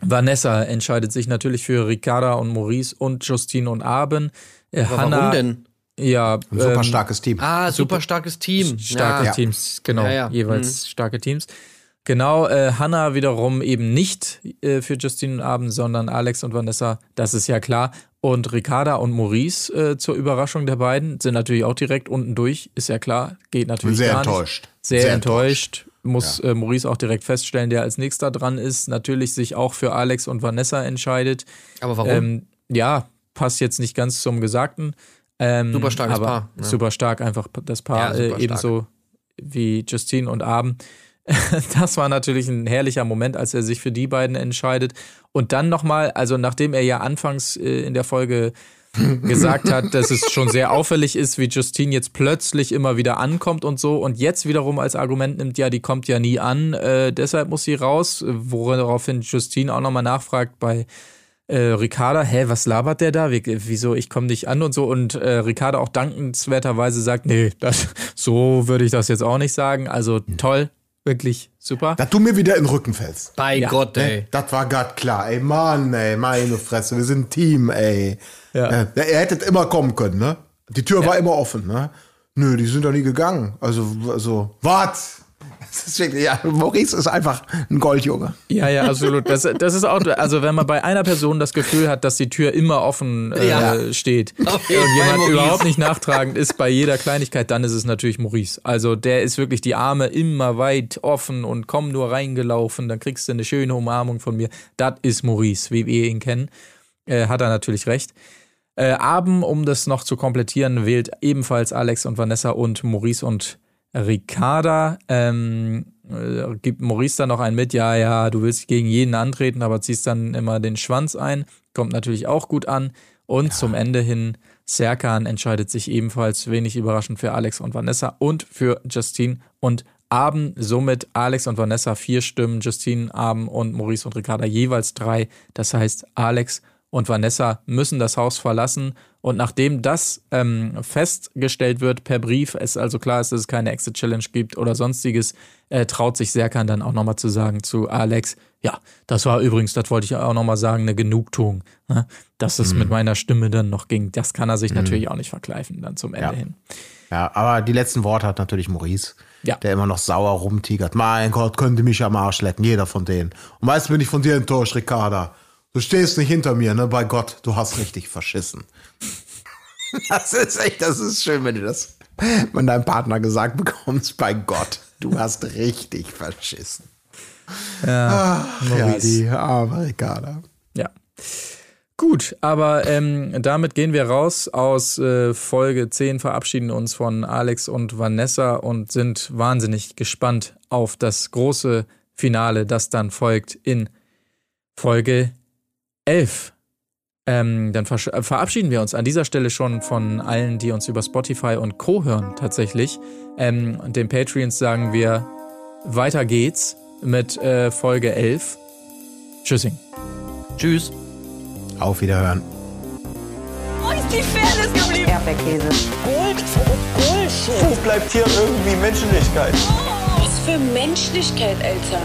Vanessa entscheidet sich natürlich für Ricarda und Maurice und Justine und Aben. Äh, Aber Hannah, warum denn? Ja, Ein super ähm, starkes Team. Ah, super starkes Team. starke ja. Teams, genau, Ja, ja. jeweils starke Teams. Genau, äh, Hannah wiederum eben nicht äh, für Justine und Abend, sondern Alex und Vanessa, das ist ja klar. Und Ricarda und Maurice äh, zur Überraschung der beiden sind natürlich auch direkt unten durch, ist ja klar, geht natürlich Sehr gar nicht. enttäuscht. Sehr, Sehr enttäuscht. Muss äh, Maurice auch direkt feststellen, der als nächster dran ist, natürlich sich auch für Alex und Vanessa entscheidet. Aber warum? Ähm, ja, passt jetzt nicht ganz zum Gesagten. Ähm, Super starkes Paar, ja. Super stark, einfach das Paar, Ja, äh, ebenso wie Justine und Abend. Das war natürlich ein herrlicher Moment, als er sich für die beiden entscheidet. Und dann nochmal, also nachdem er ja anfangs äh, in der Folge gesagt hat, dass es schon sehr auffällig ist, wie Justine jetzt plötzlich immer wieder ankommt und so und jetzt wiederum als Argument nimmt, ja, die kommt ja nie an, äh, deshalb muss sie raus, woraufhin Justine auch nochmal nachfragt bei äh, Ricarda, hä, was labert der da? Wie, wieso, ich komme nicht an und so. Und äh, Ricarda auch dankenswerterweise sagt, nee, das, so würde ich das jetzt auch nicht sagen. Also toll, wirklich super. Dass du mir wieder in den Rücken fällst. Bei ja. Gott, ey. Das war grad klar, ey, Mann, ey, meine Fresse, wir sind ein Team, ey. Ja. Äh, ihr hättet immer kommen können, ne? Die Tür war immer offen, ne? Nö, die sind doch nie gegangen. Also, also, was? Ist wirklich, ja, Maurice ist einfach ein Goldjunge. Ja, ja, absolut. Das, das ist auch, also wenn man bei einer Person das Gefühl hat, dass die Tür immer offen äh, Ja. steht jeden und jemand überhaupt nicht nachtragend ist bei jeder Kleinigkeit, dann ist es natürlich Maurice. Also der ist wirklich die Arme immer weit offen und komm nur reingelaufen, dann kriegst du eine schöne Umarmung von mir. Das ist Maurice, wie wir ihn kennen. Äh, hat er natürlich recht. Äh, Abend, um das noch zu komplettieren, wählt ebenfalls Alex und Vanessa und Maurice und Ricarda. Ähm, äh, gibt Maurice dann noch einen mit, ja, ja, du willst gegen jeden antreten, aber ziehst dann immer den Schwanz ein. Kommt natürlich auch gut an. Und zum Ende hin, Serkan entscheidet sich ebenfalls wenig überraschend für Alex und Vanessa und für Justine und Abend. Somit Alex und Vanessa vier Stimmen, Justine, Abend und Maurice und Ricarda jeweils drei. Das heißt, Alex und Vanessa müssen das Haus verlassen. Und nachdem das ähm, festgestellt wird per Brief, es also klar ist, dass es keine Exit-Challenge gibt oder sonstiges, äh, traut sich Serkan dann auch nochmal zu sagen zu Alex, ja, das war übrigens, das wollte ich auch nochmal sagen, eine Genugtuung, ne? dass es mit meiner Stimme dann noch ging. Das kann er sich natürlich auch nicht verkleifen dann zum Ende Ja. hin. Ja, aber die letzten Worte hat natürlich Maurice, Ja. der immer noch sauer rumtigert. Mein Gott, könnte mich am Arsch lecken, jeder von denen. Und meist bin ich von dir enttäuscht, Ricarda. Du stehst nicht hinter mir, ne? Bei Gott, du hast richtig verschissen. Das ist echt, das ist schön, wenn du das von deinem Partner gesagt bekommst. Bei Gott, du hast richtig verschissen. Ja, Ja, Maurice. die arme Ricarda. Ja. Gut, aber ähm, damit gehen wir raus aus äh, Folge 10, verabschieden uns von Alex und Vanessa und sind wahnsinnig gespannt auf das große Finale, das dann folgt in Folge 11. Ähm, dann versch- äh, verabschieden wir uns an dieser Stelle schon von allen, die uns über Spotify und Co. hören, tatsächlich. Ähm, und den Patreons sagen wir, weiter geht's mit äh, Folge 11. Tschüssing. Tschüss. Auf Wiederhören. Wo ist die Fairness geblieben? Er Erdbeerkäse. Gold, Bullshit. Wo bleibt hier irgendwie Menschlichkeit? Was für Menschlichkeit, Alter.